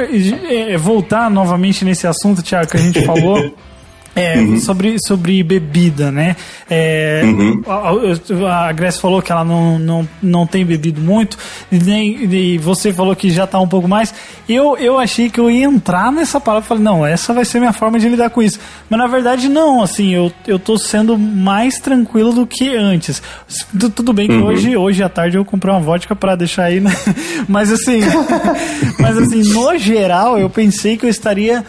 eh, voltar novamente nesse assunto, Tiago, que a gente falou. É, sobre, sobre bebida, né? É, a, a- a Grace falou que ela não, não, não tem bebido muito, e, nem, e você falou que já tá um pouco mais. Eu, eu achei que eu ia entrar nessa palavra e falei, não, essa vai ser minha forma de lidar com isso. Mas na verdade, não, assim, eu, eu tô sendo mais tranquilo do que antes. Tu- Tudo bem que Uhum. hoje, hoje à tarde eu comprei uma vodka pra deixar aí, né? Mas assim, mas assim, no geral, eu pensei que eu estaria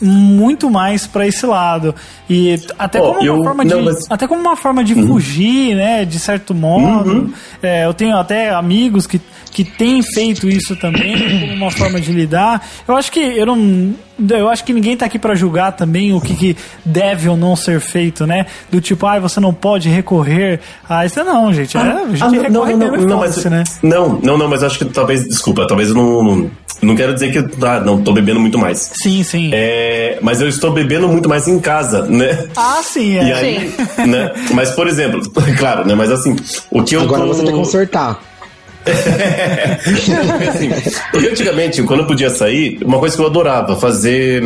muito mais pra esse lado. E até Ó, como uma eu- forma não, de mas- até como uma forma de fugir né de certo modo. É, eu tenho até amigos que que têm feito isso também como uma forma de lidar. Eu acho que eu não eu acho que ninguém tá aqui pra julgar também o que, que deve ou não ser feito né? Do tipo ah você não pode recorrer a isso. Não gente é, a gente Ah, não, recorre não, não, e não, mas, né? não, não, não, mas acho que talvez, desculpa, talvez eu não, não quero dizer que ah, não tô bebendo muito mais. sim sim. É, mas eu estou bebendo muito mais em casa, né? ah sim é E aí, né? Mas, por exemplo, claro, né? Mas assim, o que eu Agora tô... você quer consertar. assim, porque antigamente, quando eu podia sair, uma coisa que eu adorava fazer.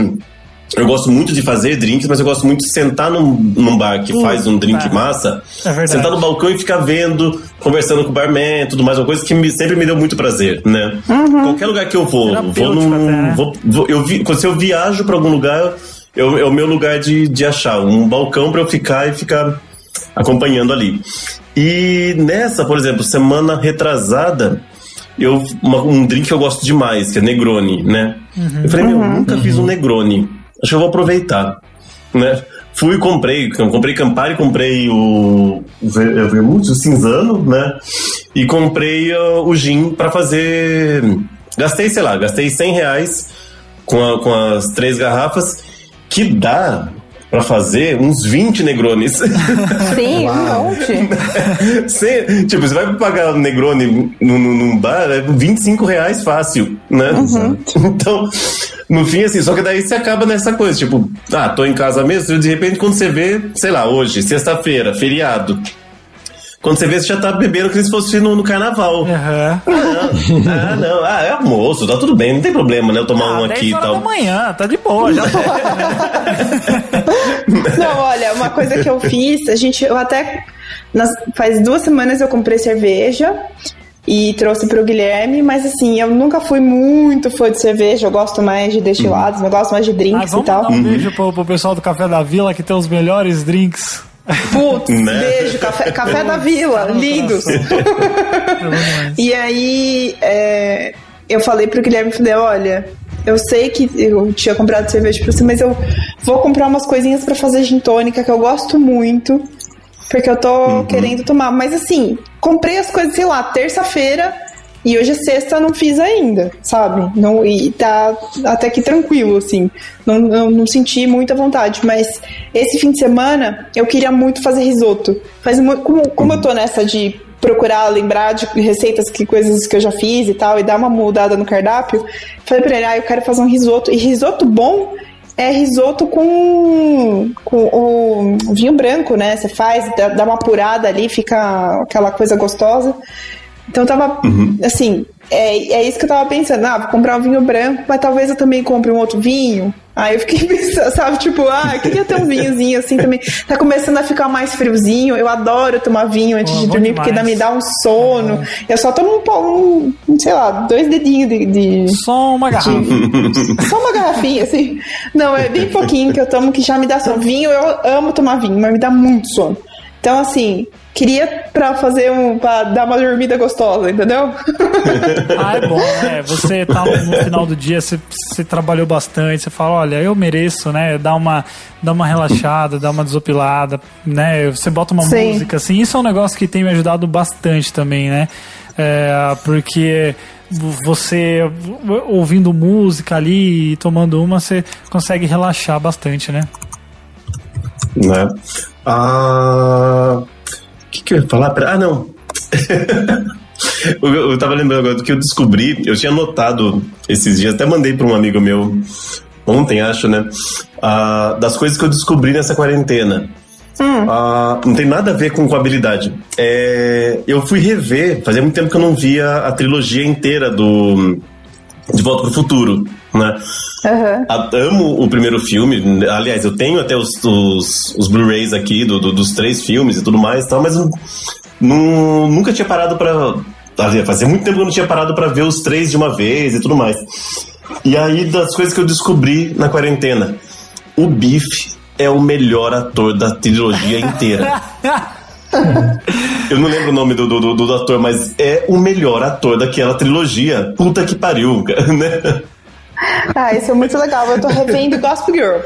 Eu gosto muito de fazer drinks, mas eu gosto muito de sentar num, num bar que Hum, faz um drink tá. massa, É sentar no balcão e ficar vendo, conversando com o barman, tudo mais, uma coisa que me- sempre me deu muito prazer, né? Qualquer lugar que eu vou, vou num. né? vou- vou- eu vi, quando se eu viajo pra algum lugar, eu, é o meu lugar de, de achar um balcão pra eu ficar e ficar acompanhando ali. E nessa, por exemplo, semana retrasada, eu uma, um drink que eu gosto demais, que é Negroni, né? Uhum. Eu falei, meu, nunca fiz um Negroni. Acho que eu vou aproveitar, né? Fui e comprei, comprei Campari, comprei o, o vermute, o cinzano, né? E comprei uh, o gin pra fazer... Gastei, sei lá, gastei 100 reais com, a- com as três garrafas, que dá pra fazer uns 20 Negronis. Sim, um monte. Você, tipo, você vai pagar o Negroni num, num- num bar, é 25 reais fácil, né? Então, no fim, assim, só que daí você acaba nessa coisa, tipo, ah, tô em casa mesmo, de repente quando você vê, sei lá, hoje, sexta-feira, feriado. Quando você vê, você já tá bebendo que se fosse no, no carnaval. Aham. Ah, não, ah, é almoço, tá tudo bem, não tem problema, né? Eu tomar Ah, um 10 aqui e horas da tal. manhã, tá de boa, já tô. Não, olha, uma coisa que eu fiz, a gente, eu até. nas- faz duas semanas eu comprei cerveja e trouxe pro Guilherme, mas assim, eu nunca fui muito fã de cerveja, eu gosto mais de destilados, eu gosto mais de Ah, drinks e vamos tal. dar um beijo pro, pro pessoal do Café da Vila que tem os melhores drinks. Putz, Né? beijo, café, café da vila, lindos. e aí, é, eu falei pro Guilherme, falei, olha, eu sei que eu tinha comprado cerveja pra você, mas eu vou comprar umas coisinhas pra fazer gin tônica que eu gosto muito, porque eu tô querendo tomar. Mas assim, comprei as coisas, sei lá, terça-feira e hoje é sexta, não fiz ainda, sabe? Não, e tá até que tranquilo, assim. Não, não, não senti muita vontade, mas esse fim de semana eu queria muito fazer risoto. Faz mu- como, como eu tô nessa de procurar lembrar de receitas, que coisas que eu já fiz e tal, e dar uma mudada no cardápio, falei pra ele, ah, eu quero fazer um risoto. E risoto bom é risoto com, com o vinho branco, né? Você faz, dá uma apurada ali, fica aquela coisa gostosa. Então eu tava, assim, é, é isso que eu tava pensando. Ah, vou comprar um vinho branco, mas talvez eu também compre um outro vinho. Aí eu fiquei pensando, sabe, tipo, ah, eu queria ter um vinhozinho assim também. Tá começando a ficar mais friozinho. Eu adoro tomar vinho antes Pô, de dormir, porque demais. dá, me dá um sono. Eu só tomo um, pão, um, sei lá, dois dedinhos de- de, Só uma garrafa. só uma garrafinha, assim. Não, é bem pouquinho que eu tomo que já me dá sono. Vinho, eu amo tomar vinho, mas me dá muito sono. Então, assim, queria pra fazer um. pra dar uma dormida gostosa, entendeu? Ah, é bom, né? Você tá no, final do dia, você, você trabalhou bastante, você fala, olha, eu mereço, né? Dar uma, dar uma relaxada, dar uma desopilada, né? Você bota uma Sim. música, assim. Isso é um negócio que tem me ajudado bastante também, né? É, porque você ouvindo música ali e tomando uma, você consegue relaxar bastante, né? né? Ah, o que, que eu ia falar? Ah, não. eu, eu tava lembrando agora do que eu descobri. Eu tinha notado esses dias, até mandei para um amigo meu ontem, acho, né? Ah, das coisas que eu descobri nessa quarentena. Ah, não tem nada a ver com, com habilidade. É, eu fui rever, fazia muito tempo que eu não via a trilogia inteira do De Volta pro Futuro, né? A- amo o primeiro filme. Aliás, eu tenho até os, os, os Blu-rays aqui do, do- dos três filmes e tudo mais, e tal, mas eu não- nunca tinha parado pra. Aliás, Fazia muito tempo que eu não tinha parado pra ver os três de uma vez e tudo mais. E aí, das coisas que eu descobri na quarentena, o Biff é o melhor ator da trilogia inteira. Eu não lembro o nome do, do, do- do ator, mas é o melhor ator daquela trilogia. Puta que pariu, né? Ah, isso é muito legal. Eu tô revendo Gospel Girl.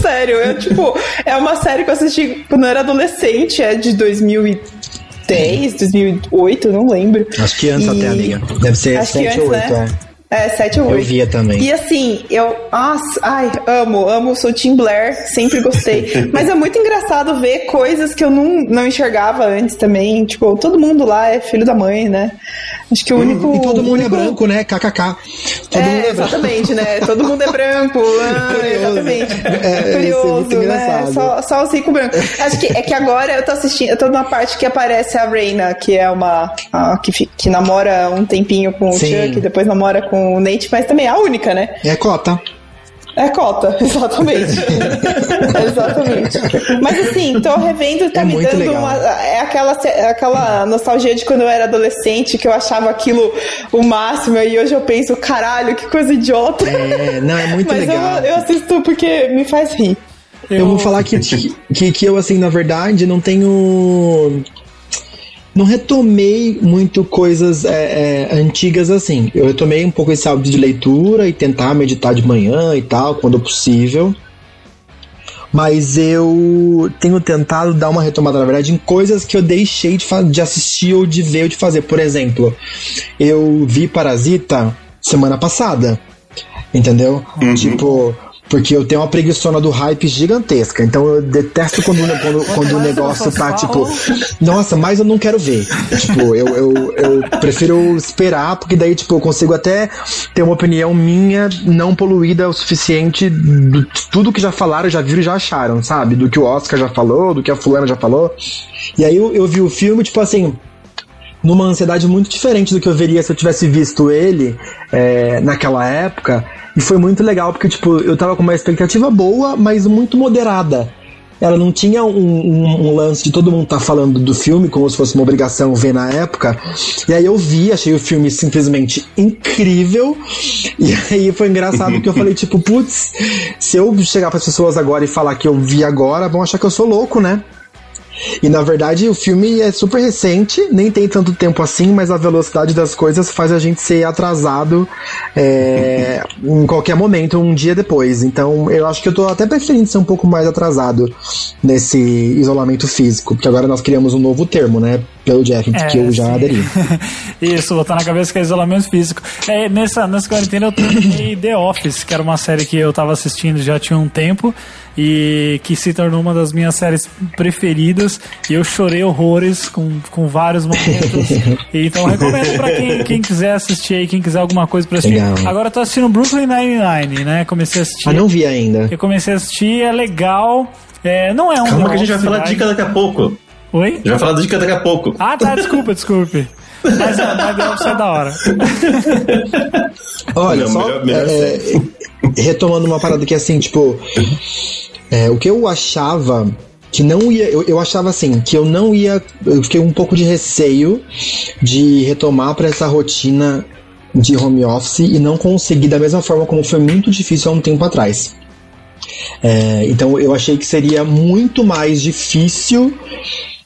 Sério, eu, tipo, é uma série que eu assisti quando eu era adolescente, é de 2010, 2008, não lembro. Acho que antes E- até, amiga. Deve ser Acho que 7 ou 8, antes, né? é. É, 7 ou 8. Eu via também. E assim, eu. Nossa, ai, amo, amo, sou Tim Blair, sempre gostei. Mas é muito engraçado ver coisas que eu não, não enxergava antes também. Tipo, todo mundo lá é filho da mãe, né? Acho que o único. E todo mundo é único- branco, né? KKK. Todo mundo é, é branco. exatamente, né? Todo mundo é branco. ah, exatamente. É, isso é Curioso, muito né? Só, só os ricos brancos. Acho que é que agora eu tô assistindo, eu tô numa parte que aparece a Reina, que é uma. a- que, que namora um tempinho com o Sim. Chuck, depois namora com o Nate, mas também é a única, né? É cota. É cota, exatamente. exatamente. Mas assim, tô revendo, tá É me dando legal. uma. É aquela, é aquela nostalgia de quando eu era adolescente, que eu achava aquilo o máximo, e hoje eu penso, caralho, que coisa idiota. É, não, é muito Mas legal. Eu, eu assisto porque me faz rir. Eu vou falar que, que, que eu, assim, na verdade, não tenho. Não retomei muito coisas é, é, antigas assim. Eu retomei um pouco esse hábito de leitura e tentar meditar de manhã e tal, quando possível. Mas eu tenho tentado dar uma retomada, na verdade, em coisas que eu deixei de, de assistir ou de ver ou de fazer. Por exemplo, eu vi Parasita semana passada. Entendeu? Uhum. Tipo, porque eu tenho uma preguiçona do hype gigantesca. Então eu detesto quando, quando, quando o negócio tá tipo, nossa, mas eu não quero ver. tipo, eu, eu, eu prefiro esperar, porque daí, tipo, eu consigo até ter uma opinião minha não poluída o suficiente de tudo que já falaram, já viram e já acharam, sabe? Do que o Oscar já falou, do que a fulana já falou. E aí eu, eu vi o filme, tipo assim numa ansiedade muito diferente do que eu veria se eu tivesse visto ele é, naquela época. E foi muito legal, porque, tipo, eu tava com uma expectativa boa, mas muito moderada. Ela não tinha um, um, um lance de todo mundo tá falando do filme como se fosse uma obrigação ver na época. E aí eu vi, achei o filme simplesmente incrível. E aí foi engraçado que eu falei, tipo, putz, se eu chegar para as pessoas agora e falar que eu vi agora, vão achar que eu sou louco, né? E na verdade o filme é super recente, nem tem tanto tempo assim, mas a velocidade das coisas faz a gente ser atrasado é, em qualquer momento, um dia depois. Então eu acho que eu tô até preferindo ser um pouco mais atrasado nesse isolamento físico, porque agora nós criamos um novo termo, né? Pelo Jeff, é, que eu já sim. aderi. Isso, botar na cabeça que é isolamento físico. É, nessa, nessa quarentena eu terminei The Office, que era uma série que eu tava assistindo já tinha um tempo e que se tornou uma das minhas séries preferidas. E eu chorei horrores com, com vários momentos. então recomendo pra quem, quem quiser assistir aí, quem quiser alguma coisa pra assistir. Legal. Agora eu tô assistindo Brooklyn Nine-Nine, né? Comecei a assistir. Ah, não vi ainda. Eu comecei a assistir, é legal. É, não é um. Calma que a gente vai falar dica daqui a pouco. Oi? Gente vai falar dica daqui a pouco. Ah, tá, desculpa, desculpe. Mas, é, mas Office é da hora. Olha, só melhor, melhor é, retomando uma parada que é assim, tipo. É, o que eu achava que não ia. Eu, eu achava assim, que eu não ia. Eu fiquei um pouco de receio de retomar para essa rotina de home office e não conseguir da mesma forma como foi muito difícil há um tempo atrás. É, então eu achei que seria muito mais difícil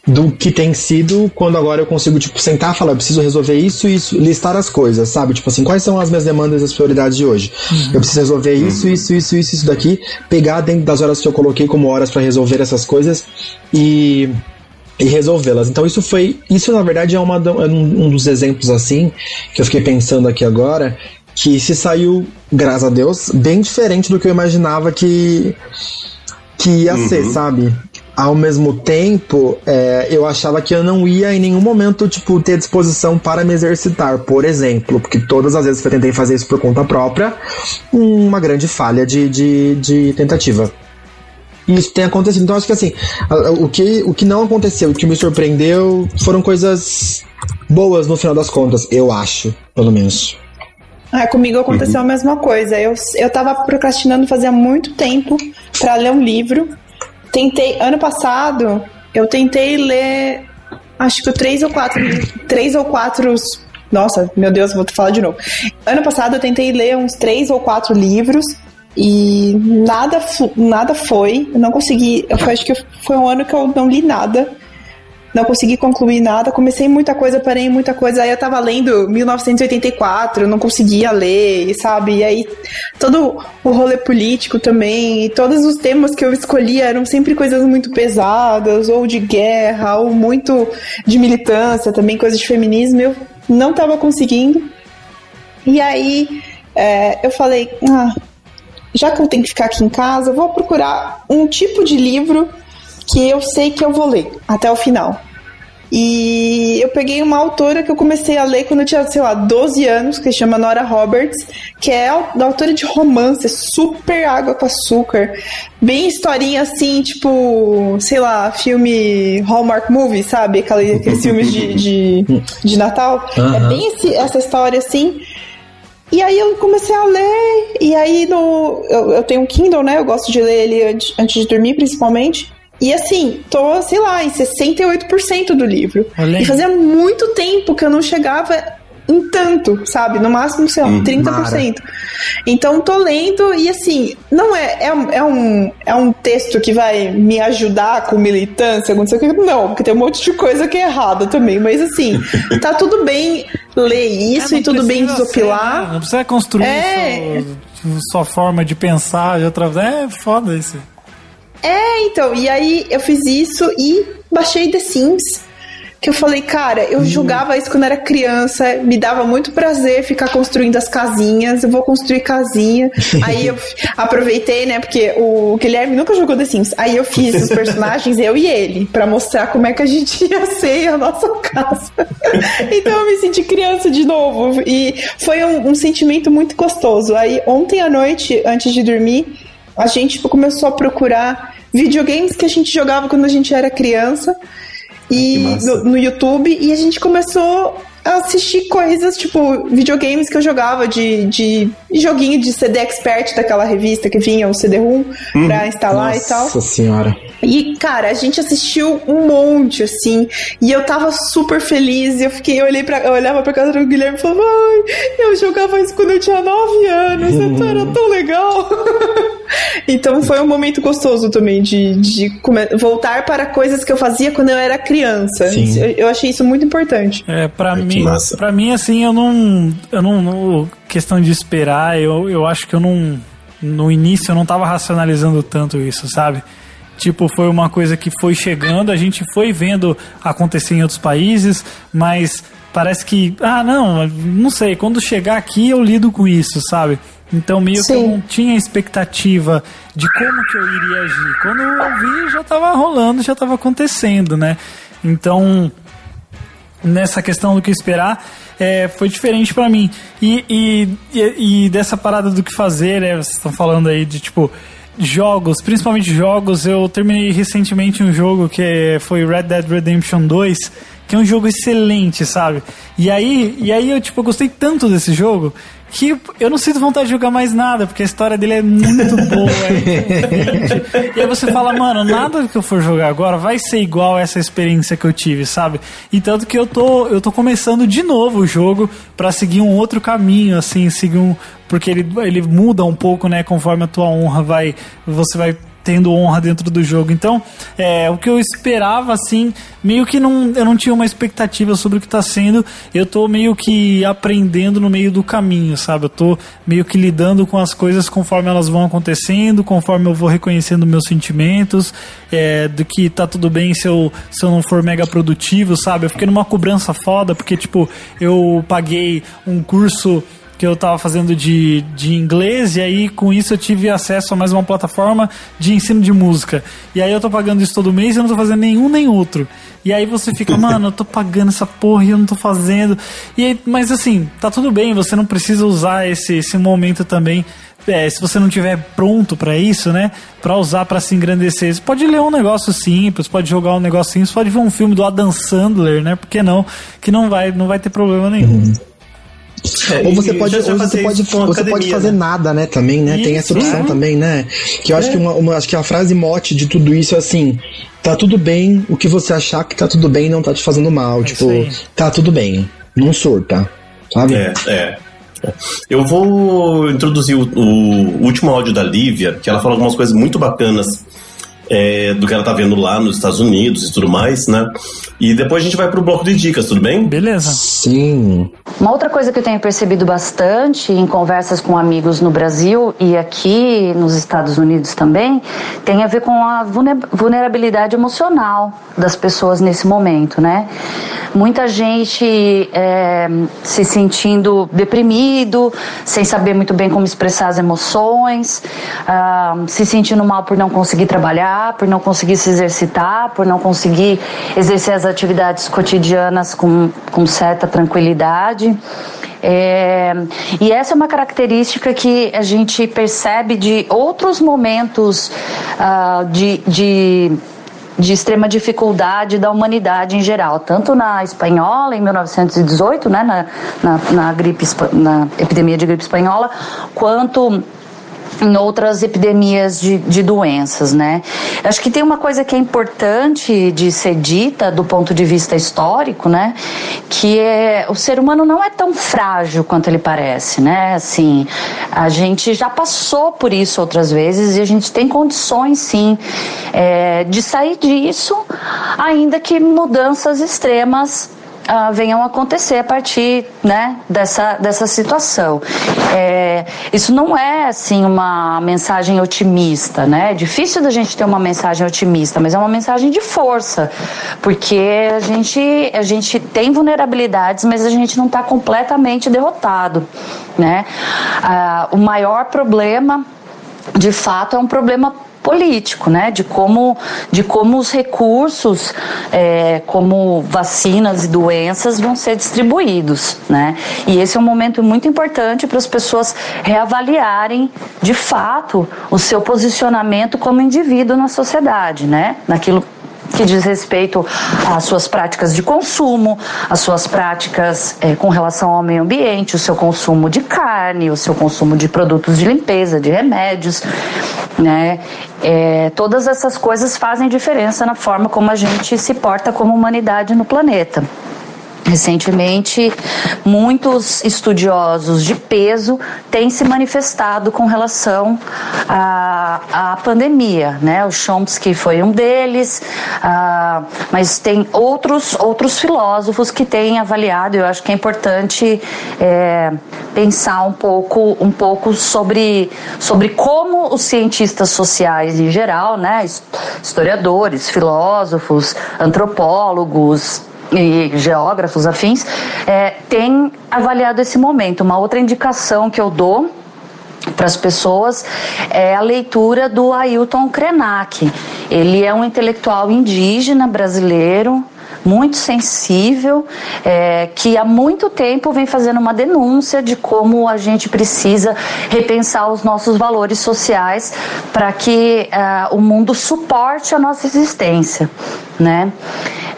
do que tem sido quando agora eu consigo, tipo, sentar e falar, eu preciso resolver isso e isso, listar as coisas, sabe? Tipo assim, quais são as minhas demandas e as prioridades de hoje? Uhum. Eu preciso resolver isso, isso, isso, isso, isso daqui, pegar dentro das horas que eu coloquei como horas para resolver essas coisas e e resolvê-las. Então isso foi, isso na verdade é, uma, é um dos exemplos assim que eu fiquei pensando aqui agora, que se saiu, graças a Deus, bem diferente do que eu imaginava que que ia uhum. ser, sabe? Ao mesmo tempo, é, eu achava que eu não ia em nenhum momento, tipo, ter disposição para me exercitar, por exemplo, porque todas as vezes que eu tentei fazer isso por conta própria, uma grande falha de, de, de tentativa. E isso tem acontecido. Então, acho que assim, o que, o que não aconteceu, o que me surpreendeu, foram coisas boas no final das contas, eu acho, pelo menos. Ah, comigo aconteceu uhum. a mesma coisa. Eu, eu tava procrastinando fazia muito tempo para ler um livro Tentei, ano passado, eu tentei ler, acho que três ou quatro, três ou quatro, nossa, meu Deus, vou falar de novo. Ano passado eu tentei ler uns três ou quatro livros e nada, nada foi, eu não consegui, eu acho que foi um ano que eu não li nada não consegui concluir nada. Comecei muita coisa, parei muita coisa. Aí eu tava lendo 1984, não conseguia ler, sabe? E aí todo o rolê político também, e todos os temas que eu escolhia eram sempre coisas muito pesadas, ou de guerra, ou muito de militância também, coisas de feminismo. Eu não tava conseguindo. E aí é, eu falei, ah, já que eu tenho que ficar aqui em casa, vou procurar um tipo de livro que eu sei que eu vou ler até o final. E eu peguei uma autora que eu comecei a ler quando eu tinha, sei lá, 12 anos, que se chama Nora Roberts, que é a autora de romance, super água com açúcar. Bem historinha assim, tipo, sei lá, filme Hallmark Movie, sabe? Aqueles, aqueles filmes de, de, de Natal. É bem esse, essa história assim. E aí eu comecei a ler, e aí no, eu, eu tenho um Kindle, né? Eu gosto de ler ele antes, antes de dormir, principalmente. E assim, tô, sei lá, em 68% do livro. Olhei. E fazia muito tempo que eu não chegava em tanto, sabe? No máximo, sei lá, Hum, 30%. Então, tô lendo e, assim, não é, é, um- é, um, é um texto que vai me ajudar com militância, não sei o que. Não, porque tem um monte de coisa que é errada também. Mas, assim, tá tudo bem ler isso É, e tudo bem desopilar. ser, né? Não precisa construir É. sua, sua forma de pensar de outra É foda isso. É, então, e aí eu fiz isso e baixei The Sims. Que eu falei, cara, eu jogava isso quando era criança, me dava muito prazer ficar construindo as casinhas, eu vou construir casinha. aí eu aproveitei, né, porque o Guilherme nunca jogou The Sims. Aí eu fiz os personagens, eu e ele, pra mostrar como é que a gente ia ser a nossa casa. então eu me senti criança de novo. E foi um, um sentimento muito gostoso. Aí ontem à noite, antes de dormir, a gente começou a procurar videogames que a gente jogava quando a gente era criança e no, no YouTube e a gente começou a assistir coisas tipo videogames que eu jogava de, de joguinho de CD Expert daquela revista que vinha o CD-ROM pra instalar e tal. Nossa senhora. E, cara, a gente assistiu um monte, assim, e eu tava super feliz, e eu fiquei, eu olhei pra, eu olhava pra casa do Guilherme e falava, ai, eu jogava isso quando eu tinha 9 anos, então era tão legal. então foi um momento gostoso também de, de voltar para coisas que eu fazia quando eu era criança. Sim. Eu, eu achei isso muito importante. É, que mim, para mim assim, eu não eu não, não- questão de esperar, eu, eu acho que eu não no início eu não tava racionalizando tanto isso, sabe? Tipo, foi uma coisa que foi chegando, a gente foi vendo acontecer em outros países, mas parece que, ah, não, não sei, quando chegar aqui eu lido com isso, sabe? Então meio que eu Sim. não tinha expectativa de como que eu iria agir. Quando eu vi, já tava rolando, já tava acontecendo, né? Então, nessa questão do que esperar é, foi diferente pra mim e, e, e, e dessa parada do que fazer né, vocês estão falando aí de tipo jogos principalmente jogos eu terminei recentemente um jogo que foi Red Dead Redemption 2 que é um jogo excelente sabe e aí e aí eu tipo eu gostei tanto desse jogo que eu não sinto vontade de jogar mais nada, porque a história dele é muito boa. é e aí você fala, mano, nada que eu for jogar agora vai ser igual essa experiência que eu tive, sabe? E tanto que eu tô, eu tô começando de novo o jogo pra seguir um outro caminho, assim, seguir um. Porque ele, ele muda um pouco, né, conforme a tua honra vai. Você vai tendo honra dentro do jogo. Então, é, o que eu esperava, assim, meio que não, eu não tinha uma expectativa sobre o que tá sendo. Eu tô meio que aprendendo no meio do caminho, sabe? Eu tô meio que lidando com as coisas conforme elas vão acontecendo, conforme eu vou reconhecendo meus sentimentos, é, do que tá tudo bem se eu, se eu não for mega produtivo, sabe? Eu fiquei numa cobrança foda, porque, tipo, eu paguei um curso que eu tava fazendo de, de inglês e aí com isso eu tive acesso a mais uma plataforma de ensino de música. E aí eu tô pagando isso todo mês e eu não tô fazendo nenhum nem outro. E aí você fica, mano, eu tô pagando essa porra e eu não tô fazendo. E aí, mas assim, tá tudo bem, você não precisa usar esse, esse momento também. É, se você não tiver pronto pra isso, né? Pra usar pra se engrandecer. Você pode ler um negócio simples, pode jogar um negócio simples, pode ver um filme do Adam Sandler, né? Por que não? Que não vai, não vai ter problema nenhum. Ou você É, pode, ou você pode, isso você pode fazer né? nada, né? Também, né? Tem essa Isso, opção é. também, né? Que eu acho que uma, uma- acho que a frase mote de tudo isso é assim: tá tudo bem, o que você achar que tá tudo bem não tá te fazendo mal. tipo, aí. tá tudo bem. Não surta. Sabe? É, é. Eu vou introduzir o, o último áudio da Lívia, que ela fala algumas coisas muito bacanas é, do que ela tá vendo lá nos Estados Unidos e tudo mais, né? E depois a gente vai pro bloco de dicas, tudo bem? Beleza. Sim. Uma outra coisa que eu tenho percebido bastante em conversas com amigos no Brasil e aqui nos Estados Unidos também tem a ver com a vulne- vulnerabilidade emocional das pessoas nesse momento, né? Muita gente é, se sentindo deprimido, sem saber muito bem como expressar as emoções, ah, se sentindo mal por não conseguir trabalhar, por não conseguir se exercitar, por não conseguir exercer as atividades cotidianas com, com certa tranquilidade. É, e essa é uma característica que a gente percebe de outros momentos ah, de, de de extrema dificuldade da humanidade em geral, tanto na espanhola em 1918, né, na, na, na gripe na epidemia de gripe espanhola, quanto em outras epidemias de, de doenças, né? Acho que tem uma coisa que é importante de ser dita do ponto de vista histórico, né? Que é o ser humano não é tão frágil quanto ele parece, né? Assim, a gente já passou por isso outras vezes e a gente tem condições, sim, é, de sair disso, ainda que mudanças extremas uh, venham a acontecer a partir né, dessa, dessa situação. É, isso não é assim uma mensagem otimista, né? É difícil da gente ter uma mensagem otimista, mas é uma mensagem de força, porque a gente, a gente tem vulnerabilidades, mas a gente não está completamente derrotado, né? Uh, o maior problema de fato é um problema político, né? De como, de como os recursos, é, como vacinas e doenças, vão ser distribuídos, né? E esse é um momento muito importante para as pessoas reavaliarem, de fato, o seu posicionamento como indivíduo na sociedade, né? Naquilo que diz respeito às suas práticas de consumo, às suas práticas é, com relação ao meio ambiente, o seu consumo de carne, o seu consumo de produtos de limpeza, de remédios, né? É, todas essas coisas fazem diferença na forma como a gente se porta como humanidade no planeta. Recentemente, muitos estudiosos de peso têm se manifestado com relação à, à pandemia, né? O Chomsky foi um deles, ah, mas tem outros outros filósofos que têm avaliado. Eu acho que é importante é, pensar um pouco um pouco sobre sobre como os cientistas sociais em geral, né? Historiadores, filósofos, antropólogos e geógrafos afins, é, têm avaliado esse momento. Uma outra indicação que eu dou para as pessoas é a leitura do Ailton Krenak. Ele é um intelectual indígena brasileiro, muito sensível, é, que há muito tempo vem fazendo uma denúncia de como a gente precisa repensar os nossos valores sociais para que uh, o mundo suporte a nossa existência, né?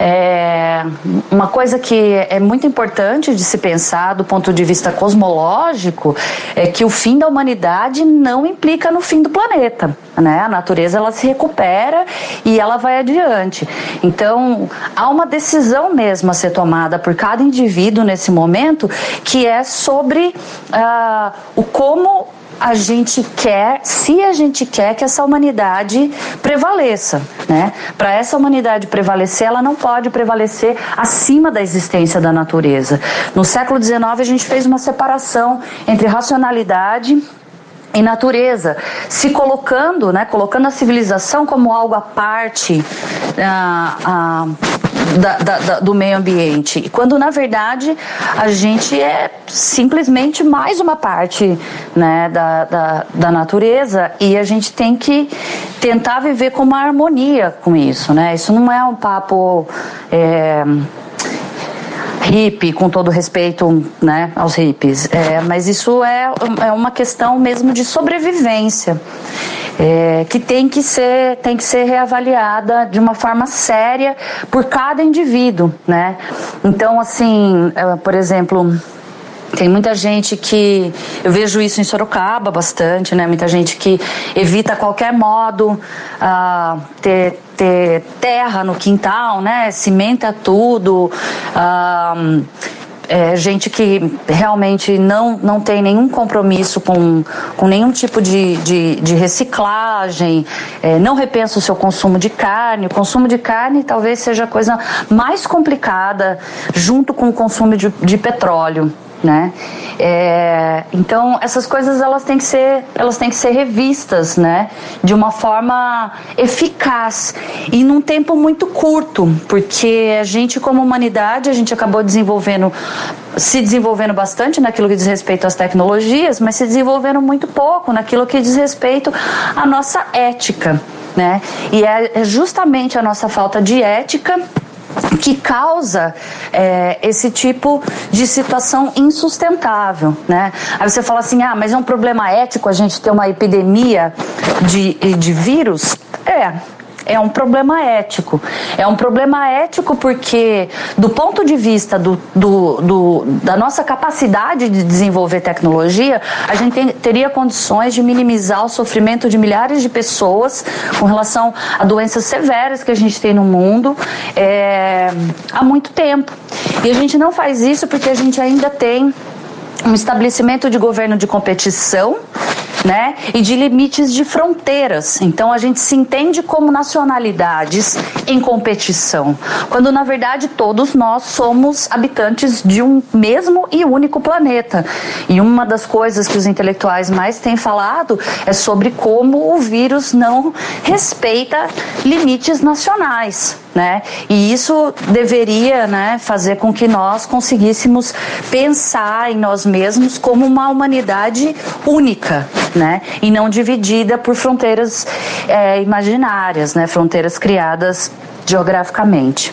É, uma coisa que é muito importante de se pensar do ponto de vista cosmológico é que o fim da humanidade não implica no fim do planeta. Né? A natureza ela se recupera e ela vai adiante. Então há uma decisão mesmo a ser tomada por cada indivíduo nesse momento que é sobre uh, o como a gente quer, se a gente quer que essa humanidade prevaleça, né? Para essa humanidade prevalecer, ela não pode prevalecer acima da existência da natureza. No século XIX a gente fez uma separação entre racionalidade e natureza, se colocando, né, colocando a civilização como algo à parte, ah, ah, da, da, do meio ambiente. Quando na verdade a gente é simplesmente mais uma parte né, da, da, da natureza e a gente tem que tentar viver com uma harmonia com isso. Né? Isso não é um papo. É, hippie, com todo respeito né, aos hippies, é, mas isso é, é uma questão mesmo de sobrevivência é, que tem que ser tem que ser reavaliada de uma forma séria por cada indivíduo, né? Então, assim, é, por exemplo, tem muita gente que eu vejo isso em Sorocaba bastante, né? Muita gente que evita a qualquer modo uh, ter, ter terra no quintal, né? Cimenta tudo. Uh, é, gente que realmente não, não tem nenhum compromisso com, com nenhum tipo de, de, de reciclagem, é, não repensa o seu consumo de carne. O consumo de carne talvez seja a coisa mais complicada junto com o consumo de, de petróleo né? É, então essas coisas elas têm que ser elas têm que ser revistas, né? De uma forma eficaz e num tempo muito curto, porque a gente como humanidade a gente acabou desenvolvendo se desenvolvendo bastante naquilo que diz respeito às tecnologias, mas se desenvolvendo muito pouco naquilo que diz respeito à nossa ética, né? E é, é justamente a nossa falta de ética que causa é, esse tipo de situação insustentável, né? Aí você fala assim, ah, mas é um problema ético a gente ter uma epidemia de, de vírus? É, é um problema ético. É um problema ético porque, do ponto de vista do, do, do da nossa capacidade de desenvolver tecnologia, a gente tem, teria condições de minimizar o sofrimento de milhares de pessoas com relação a doenças severas que a gente tem no mundo é, há muito tempo. E a gente não faz isso porque a gente ainda tem um estabelecimento de governo de competição né? E de limites de fronteiras. Então a gente se entende como nacionalidades em competição, quando na verdade todos nós somos habitantes de um mesmo e único planeta. E uma das coisas que os intelectuais mais têm falado é sobre como o vírus não respeita limites nacionais. Né? E isso deveria né, fazer com que nós conseguíssemos pensar em nós mesmos como uma humanidade única, né? E não dividida por fronteiras é, imaginárias, né? Fronteiras criadas geograficamente.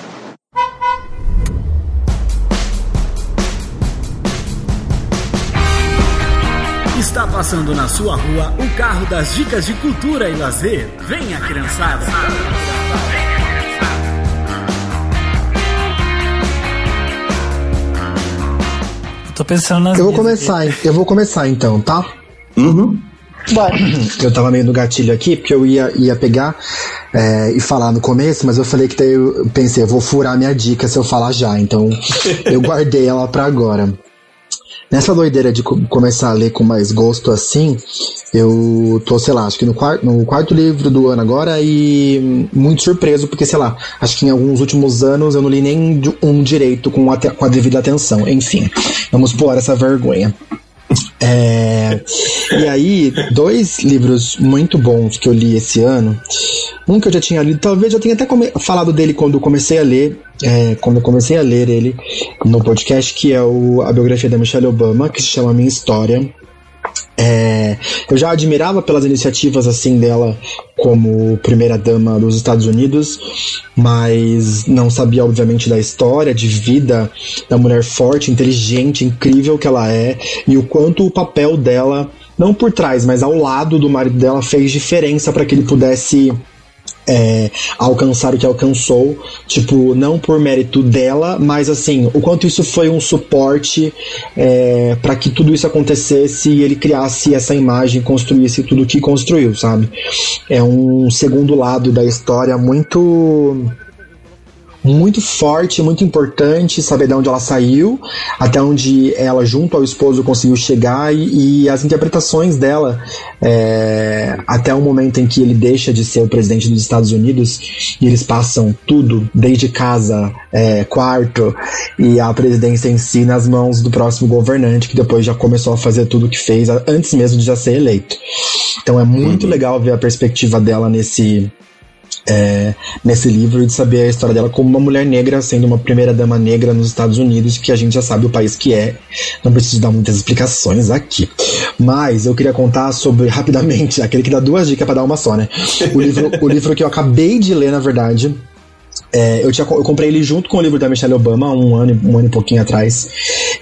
Está passando na sua rua o carro das dicas de cultura e lazer. Venha, criançada! Tô pensando nas Eu vou começar, eu vou começar então, tá? Uhum. Bora. Eu tava meio no gatilho aqui, porque eu ia, ia pegar é, e falar no começo, mas eu falei que daí eu pensei, eu vou furar minha dica se eu falar já, então eu guardei ela pra agora. Nessa doideira de co começar a ler com mais gosto assim, eu tô, sei lá, acho que no, quarto, no quarto livro do ano agora e muito surpreso, porque, sei lá, acho que em alguns últimos anos eu não li nem um direito com a, com a devida atenção. Enfim, vamos pôr essa vergonha. É, e aí, dois livros muito bons que eu li esse ano. Um que eu já tinha lido, talvez eu tenha até falado dele quando eu comecei a ler, é, quando eu comecei a ler ele no podcast, que é o, a biografia da Michelle Obama, que se chama Minha História. É, eu já admirava pelas iniciativas assim dela como primeira dama dos Estados Unidos, mas não sabia obviamente da história de vida da mulher forte, inteligente, incrível que ela é e o quanto o papel dela não por trás, mas ao lado do marido dela fez diferença para que ele pudesse é, alcançar o que alcançou, tipo, não por mérito dela, mas assim, o quanto isso foi um suporte é, para que tudo isso acontecesse e ele criasse essa imagem, construísse tudo que construiu, sabe? É um segundo lado da história muito muito forte, muito importante saber de onde ela saiu, até onde ela, junto ao esposo, conseguiu chegar e, e as interpretações dela é, até o momento em que ele deixa de ser o presidente dos Estados Unidos e eles passam tudo, desde casa, é, quarto e a presidência em si, nas mãos do próximo governante, que depois já começou a fazer tudo o que fez antes mesmo de já ser eleito. Então é muito uhum. legal ver a perspectiva dela nesse é, nesse livro de saber a história dela como uma mulher negra, sendo uma primeira dama negra nos Estados Unidos, que a gente já sabe o país que é. Não preciso dar muitas explicações aqui. Mas eu queria contar sobre, rapidamente, aquele que dá duas dicas para dar uma só, né? O livro, o livro que eu acabei de ler, na verdade, é, eu, tinha, eu comprei ele junto com o livro da Michelle Obama, um ano, um ano e pouquinho atrás.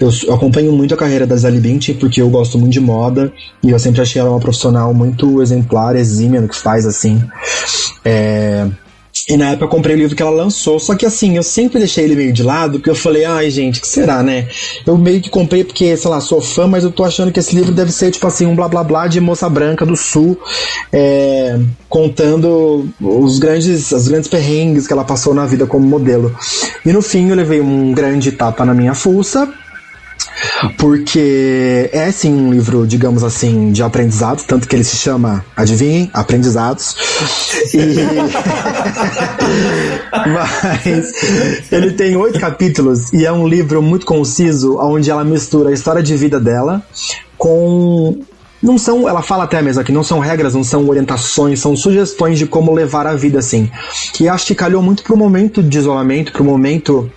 Eu, eu acompanho muito a carreira da Sally Bint, porque eu gosto muito de moda, e eu sempre achei ela uma profissional muito exemplar, exímia no que faz, assim. É, e na época eu comprei o livro que ela lançou, só que assim, eu sempre deixei ele meio de lado, porque eu falei, ai gente, que será, né? Eu meio que comprei porque, sei lá, sou fã, mas eu tô achando que esse livro deve ser, tipo assim, um blá blá blá de moça branca do sul, é, contando os grandes, as grandes perrengues que ela passou na vida como modelo. E no fim eu levei um grande tapa na minha fuça, porque é sim um livro, digamos assim, de aprendizados, tanto que ele se chama, adivinhem, Aprendizados. E... Mas ele tem oito capítulos e é um livro muito conciso, onde ela mistura a história de vida dela com não são, ela fala até mesmo aqui, não são regras, não são orientações, são sugestões de como levar a vida assim. Que acho que calhou muito pro momento de isolamento, pro momento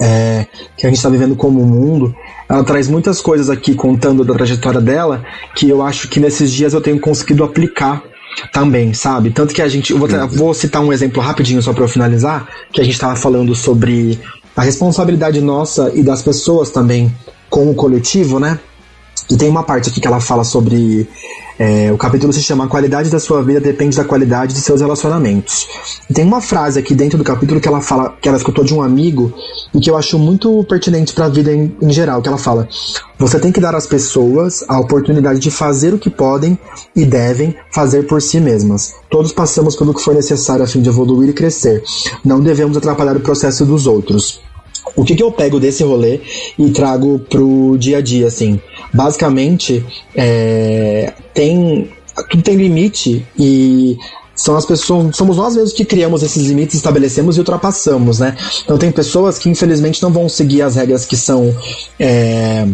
é, que a gente está vivendo como mundo, ela traz muitas coisas aqui contando da trajetória dela que eu acho que nesses dias eu tenho conseguido aplicar também, sabe? Tanto que a gente. Vou, vou citar um exemplo rapidinho só para eu finalizar, que a gente estava falando sobre a responsabilidade nossa e das pessoas também com o coletivo, né? E tem uma parte aqui que ela fala sobre É, o capítulo se chama A qualidade da sua vida depende da qualidade de seus relacionamentos. E tem uma frase aqui dentro do capítulo que ela fala, que ela escutou de um amigo e que eu acho muito pertinente para a vida em, em geral, que ela fala: você tem que dar às pessoas a oportunidade de fazer o que podem e devem fazer por si mesmas. Todos passamos pelo que for necessário a fim de evoluir e crescer. Não devemos atrapalhar o processo dos outros. O que, que eu pego desse rolê e trago pro dia a dia, assim? Basicamente, é, tem tudo tem limite e são as pessoas, somos nós mesmos que criamos esses limites, estabelecemos e ultrapassamos, né? Então tem pessoas que infelizmente não vão seguir as regras que são é,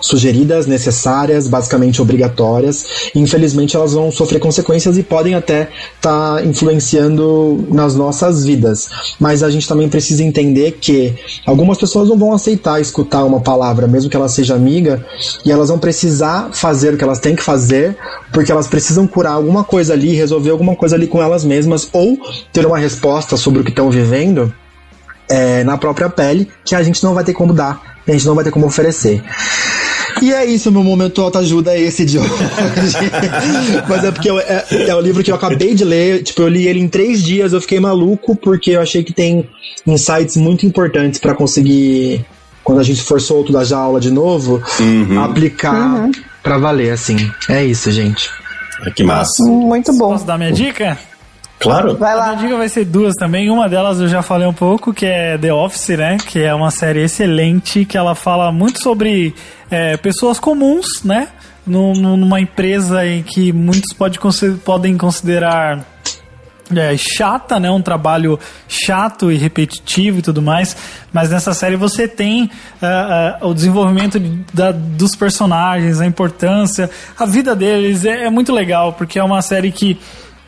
sugeridas, necessárias, basicamente obrigatórias. Infelizmente, elas vão sofrer consequências e podem até estar tá influenciando nas nossas vidas. Mas a gente também precisa entender que algumas pessoas não vão aceitar escutar uma palavra, mesmo que ela seja amiga, e elas vão precisar fazer o que elas têm que fazer, porque elas precisam curar alguma coisa ali, resolver alguma coisa ali com elas mesmas, ou ter uma resposta sobre o que estão vivendo. É, na própria pele, que a gente não vai ter como dar, a gente não vai ter como oferecer. E é isso, meu momento autoajuda é esse de hoje. Mas é porque eu, é, é o livro que eu acabei de ler. Tipo, eu li ele em três dias, eu fiquei maluco, porque eu achei que tem insights muito importantes para conseguir, quando a gente for solto da jaula de novo, uhum. aplicar uhum. para valer, assim. É isso, gente. Que massa. Muito bom. Posso dar minha dica? Claro. Vai lá. A minha dica vai ser duas também. Uma delas eu já falei um pouco, que é The Office, né? Que é uma série excelente, que ela fala muito sobre é, pessoas comuns, né? Numa empresa em que muitos pode, podem considerar é, chata, né? Um trabalho chato e repetitivo e tudo mais. Mas nessa série você tem uh, uh, o desenvolvimento da, dos personagens, a importância, a vida deles. É, é, muito legal, porque é uma série que,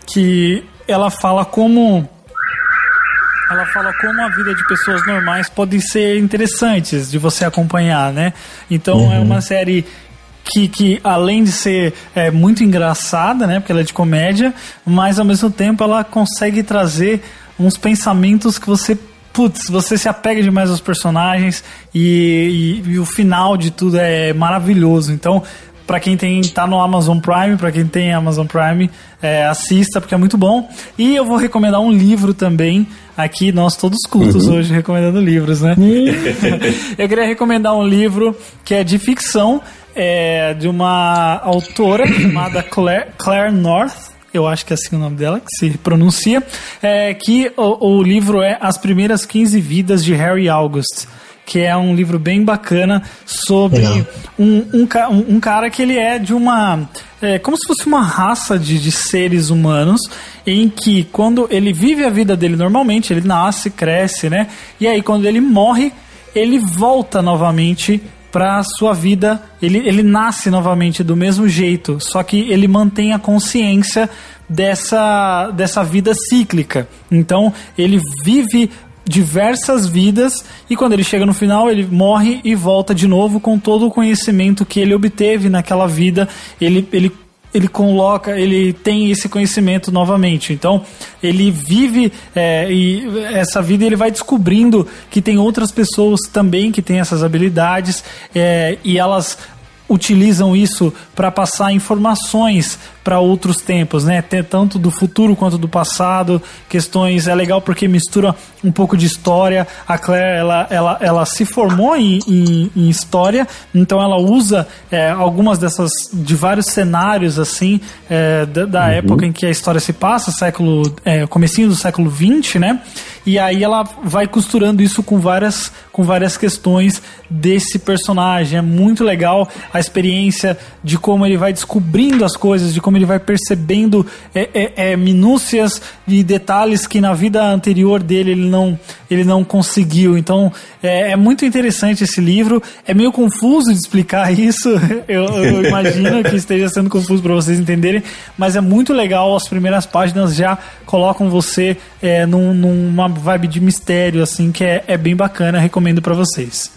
que ela fala como ela fala como a vida de pessoas normais pode ser interessantes de você acompanhar, né? Então é uhum. é uma série que, que além de ser é, muito engraçada, né? Porque ela é de comédia, mas ao mesmo tempo ela consegue trazer uns pensamentos que você putz, você se apega demais aos personagens e, e, e, o final de tudo é maravilhoso. Então, para quem tem tá no Amazon Prime, para quem tem Amazon Prime, é, assista porque é muito bom. E eu vou recomendar um livro também. Aqui nós todos cultos uhum. hoje recomendando livros, né? eu queria recomendar um livro que é de ficção, é, de uma autora chamada Claire, Claire North eu acho que é assim o nome dela, que se pronuncia, é, que o, o livro é As Primeiras 15 Vidas de Harry August que é um livro bem bacana sobre um, um, um, cara que ele é de uma. É, como se fosse uma raça de, de seres humanos em que quando ele vive a vida dele normalmente, ele nasce, cresce, né? E aí quando ele morre, ele volta novamente para sua vida, ele, ele nasce novamente do mesmo jeito, só que ele mantém a consciência dessa, dessa vida cíclica. Então ele vive diversas vidas e quando ele chega no final ele morre e volta de novo com todo o conhecimento que ele obteve naquela vida ele, ele ele coloca, ele tem esse conhecimento novamente. Então, ele vive é, e essa vida ele vai descobrindo que tem outras pessoas também que têm essas habilidades é, e elas utilizam isso para passar informações para outros tempos, né? Tanto do futuro quanto do passado, questões é legal porque mistura um pouco de história. A Claire ela, ela, ela se formou em, em, em história, então ela usa é, algumas dessas de vários cenários assim é, da, da uhum. época em que a história se passa, século é, comecinho do século 20, né? E aí ela vai costurando isso com várias com várias questões desse personagem. É muito legal a experiência de como ele vai descobrindo as coisas, de como ele vai percebendo é, é, é, minúcias e detalhes que na vida anterior dele ele não, ele não conseguiu. Então é, é muito interessante esse livro. É meio confuso de explicar isso. Eu, eu imagino que esteja sendo confuso para vocês entenderem, mas é muito legal. As primeiras páginas já colocam você é, num, numa vibe de mistério, assim, que é, é bem bacana. Recomendo para vocês.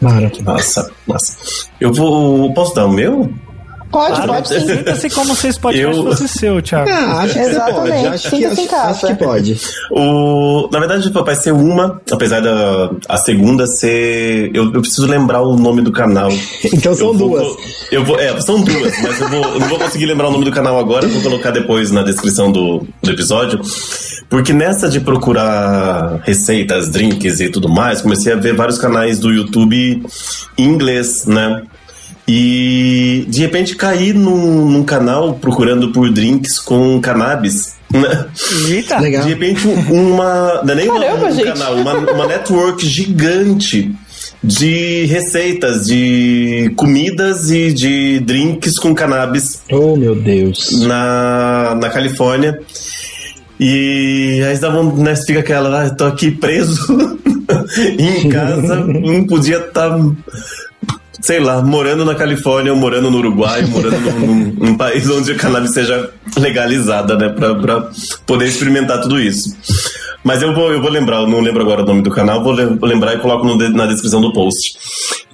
Mara. Massa, massa. Eu vou. Posso dar o meu? Pode, Claro, pode sim. Sinta-se como esse podcast Eu- fosse seu, Thiago. Ah, acho que Exatamente. pode. Acho que, acho, acho que pode. O, na verdade, vai ser uma, apesar da a segunda ser. Eu, eu preciso lembrar o nome do canal. Então são Eu vou- duas. Eu vou, é, são duas, mas eu, vou, eu não vou conseguir lembrar o nome do canal agora, vou colocar depois na descrição do, do episódio. Porque nessa de procurar receitas, drinks e tudo mais, comecei a ver vários canais do YouTube em inglês, né? E de repente caí num, num canal procurando por drinks com cannabis. Né? Eita. Legal. De repente, uma. Não é nem uma- Caramba, um gente. canal, uma, uma network gigante de receitas, de comidas e de drinks com cannabis Oh, meu Deus. na, na Califórnia. E aí um, né, fica aquela, ah, tô aqui preso em casa, não podia estar, sei lá, morando na Califórnia, ou morando no Uruguai, morando num- num país onde a cannabis seja legalizada, né, pra, pra poder experimentar tudo isso. Mas eu vou, eu vou lembrar, eu não lembro agora o nome do canal, vou, lem- vou lembrar e coloco no na descrição do post.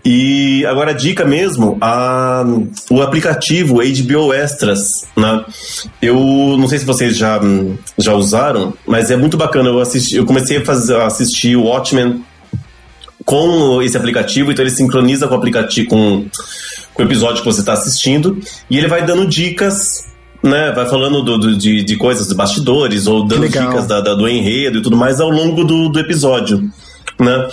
E agora a dica mesmo, a, o aplicativo HBO Extras, né? Eu não sei se vocês já, já usaram, mas é muito bacana. Eu assisti, eu comecei a, fazer, a assistir o Watchmen com esse aplicativo, então ele sincroniza com o aplicativo, com, com o episódio que você está assistindo, e ele vai dando dicas, né? Vai falando do, do- de, de coisas de bastidores, ou dando Legal. dicas da, da- do enredo e tudo mais ao longo do, do episódio. Né?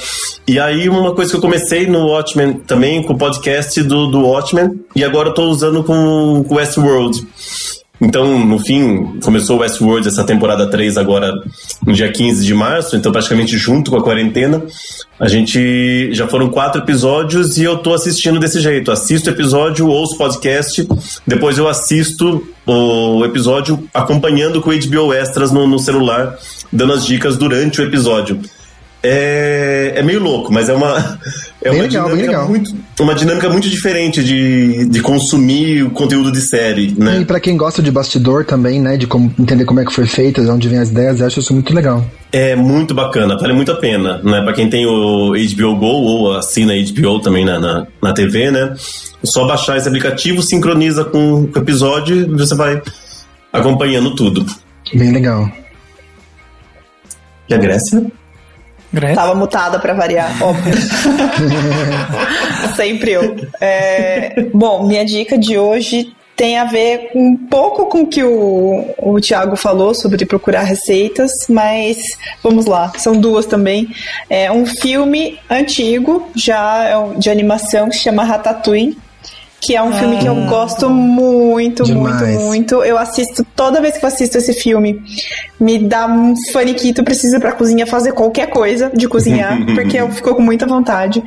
E aí, uma coisa que eu comecei no Watchmen também, com o podcast do, do Watchmen, e agora eu tô usando com o Westworld. Então, no fim, começou Westworld essa temporada 3 agora no dia 15 de março, então praticamente junto com a quarentena. A gente já foram quatro episódios e eu tô assistindo desse jeito. Assisto o episódio, ouço podcast, depois eu assisto o episódio acompanhando com o HBO Extras no, no celular, dando as dicas durante o episódio. É, é meio louco, mas é uma, é Bem uma, legal, dinâmica. Muito, uma dinâmica muito diferente de, de consumir o conteúdo de série, né? E pra quem gosta de bastidor também, né? De como, entender como é que foi feito, de onde vem as ideias, eu acho isso muito legal. É muito bacana, vale muito a pena, né? Pra quem tem o HBO Go ou assina HBO também na, na, na TV, né? É só baixar esse aplicativo, sincroniza com o episódio e você vai acompanhando tudo. Bem legal. E a Grécia? Grécia? Tava mutada pra variar, óbvio. Sempre eu. É, bom, minha dica de hoje tem a ver um pouco com o que o, o Thiago falou sobre procurar receitas, mas vamos lá, são duas também. É um filme antigo, já é de animação, que se chama Ratatouille. Que é um filme que eu gosto muito, Demais. muito, muito. Eu assisto, toda vez que eu assisto esse filme, me dá um faniquito, preciso ir pra cozinha fazer qualquer coisa de cozinhar, porque eu fico com muita vontade.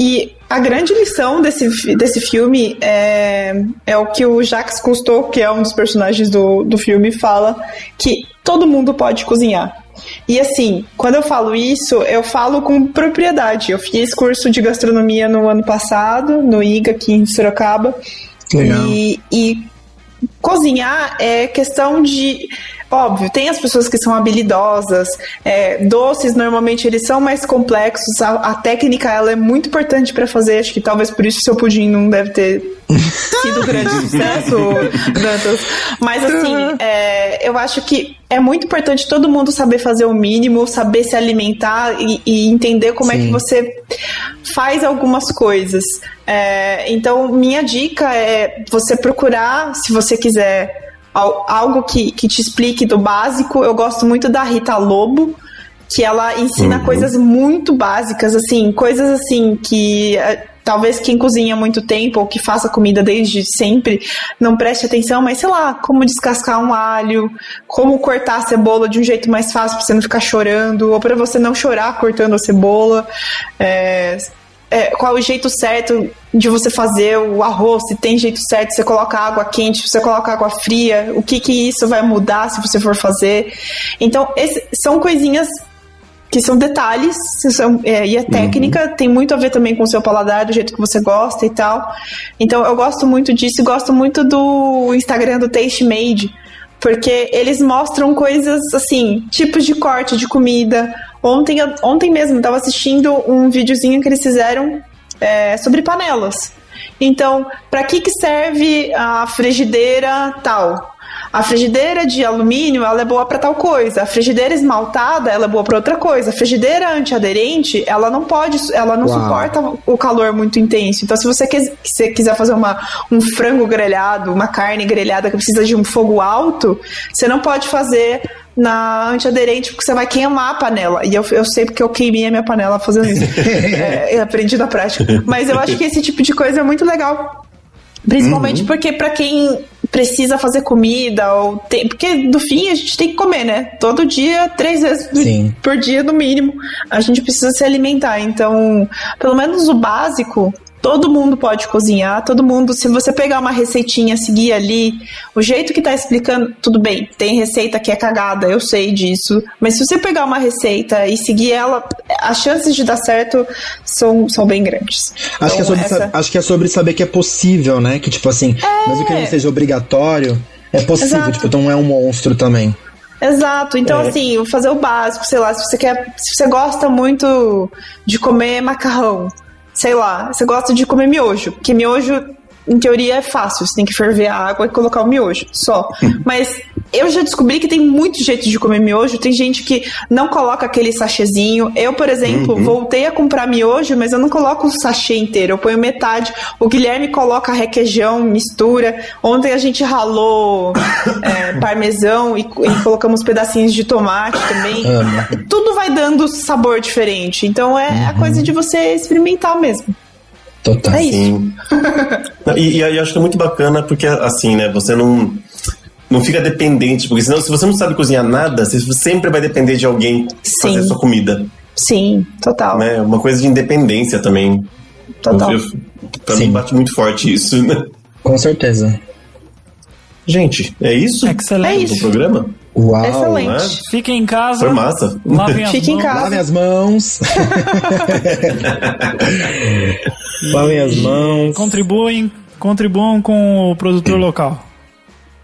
E a grande lição desse, desse filme é, é o que o Jacques Cousteau, que é um dos personagens do, do filme, fala, que todo mundo pode cozinhar. E assim, quando eu falo isso, eu falo com propriedade. Eu fiz curso de gastronomia no ano passado, no IGA, aqui em Sorocaba. Legal. E, e cozinhar é questão de. Óbvio, tem as pessoas que são habilidosas, é, doces normalmente eles são mais complexos, a, a técnica ela é muito importante para fazer, acho que talvez por isso seu pudim não deve ter sido grande sucesso, Dantas. Mas assim, é, eu acho que é muito importante todo mundo saber fazer o mínimo, saber se alimentar e, e entender como é que Sim. você faz algumas coisas. É, então, minha dica é você procurar, se você quiser, algo que, que te explique do básico. Eu gosto muito da Rita Lobo, que ela ensina coisas muito básicas, assim, coisas assim que. é, Talvez quem cozinha há muito tempo ou que faça comida desde sempre não preste atenção, mas sei lá, como descascar um alho, como cortar a cebola de um jeito mais fácil para você não ficar chorando, ou para você não chorar cortando a cebola. É, é, qual o jeito certo de você fazer o arroz, se tem jeito certo, você coloca água quente, se você coloca água fria, o que que isso vai mudar se você for fazer. Então, esse- são coisinhas que são detalhes, são, é, e a técnica tem muito a ver também com o seu paladar, do jeito que você gosta e tal. Então eu gosto muito disso e gosto muito do Instagram do Taste Made, porque eles mostram coisas assim, tipos de corte de comida. Ontem, ontem mesmo eu tava assistindo um videozinho que eles fizeram é, sobre panelas. Então, para que, que serve a frigideira tal? A frigideira de alumínio, ela é boa para tal coisa. A frigideira esmaltada, ela é boa para outra coisa. A frigideira antiaderente, ela não pode, ela não Uau. suporta o calor muito intenso. Então, se você, se quiser fazer uma, um frango grelhado, uma carne grelhada que precisa de um fogo alto, você não pode fazer na antiaderente, porque você vai queimar a panela. E eu, eu sei porque eu queimei a minha panela fazendo isso. é, aprendi na prática. Mas eu acho que esse tipo de coisa é muito legal. Principalmente uhum. porque para quem precisa fazer comida, ou tem, porque do fim a gente tem que comer, né? Todo dia, três vezes por dia no mínimo, a gente precisa se alimentar. Então, pelo menos o básico Todo mundo pode cozinhar, todo mundo, se você pegar uma receitinha, seguir ali, o jeito que tá explicando, tudo bem, tem receita que é cagada, eu sei disso, mas se você pegar uma receita e seguir ela, as chances de dar certo são, são bem grandes. Acho, então, que é sobre, essa... acho que é sobre saber que é possível, né? Que tipo assim, é... mesmo que não seja obrigatório, é possível, Exato. tipo, então é um monstro também. Exato. Então, é. assim, fazer o básico, sei lá, se você quer. Se você gosta muito de comer macarrão, sei lá, você gosta de comer miojo, porque miojo em teoria é fácil, você tem que ferver a água e colocar o miojo, só. Mas eu já descobri que tem muitos jeitos de comer miojo. Tem gente que não coloca aquele sachêzinho. Eu, por exemplo, uhum. voltei a comprar miojo, mas eu não coloco o sachê inteiro. Eu ponho metade. O Guilherme coloca requeijão, mistura. Ontem a gente ralou é, parmesão e, e, colocamos pedacinhos de tomate também. Tudo vai dando sabor diferente. Então é uhum. a coisa de você experimentar mesmo. Total. É isso. e, e, acho que é muito bacana porque, assim, né, você não, não fica dependente, porque senão, se você não sabe cozinhar nada, você sempre vai depender de alguém Sim. fazer sua comida. Sim, total. Né? Uma coisa de independência também. Total. Eu, pra Sim. mim bate muito forte isso, né? Com certeza. Gente, é isso? Excelente. É isso. programa? Uau, Excelente. Né? Fiquem em casa. Foi massa. Lavem as Fique mãos. em casa. Lavem as mãos. Lavem as mãos. Contribuem, contribuam com o produtor local.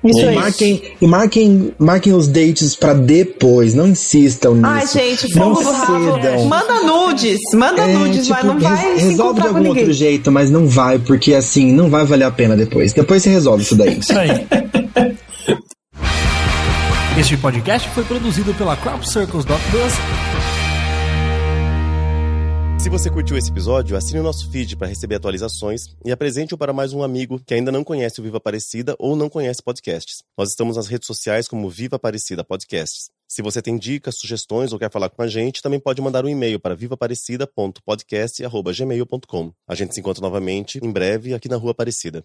Isso e aí. marquem, e marquem, marquem os dates pra depois, não insistam nisso. Ai, gente, fogo não do rabo. cedam. Manda nudes, manda É, nudes, tipo, mas não vai res- Resolve de algum outro jeito, mas não vai, porque assim, não vai valer a pena depois. Depois você resolve isso daí. Isso aí. Este podcast foi produzido pela Crop Circles Bus. Se você curtiu esse episódio, assine o nosso feed para receber atualizações e apresente-o para mais um amigo que ainda não conhece o Viva Aparecida ou não conhece podcasts. Nós estamos nas redes sociais como Viva Aparecida Podcasts. Se você tem dicas, sugestões ou quer falar com a gente, também pode mandar um e-mail para vivaparecida.podcast.gmail.com. A gente se encontra novamente em breve aqui na Rua Aparecida.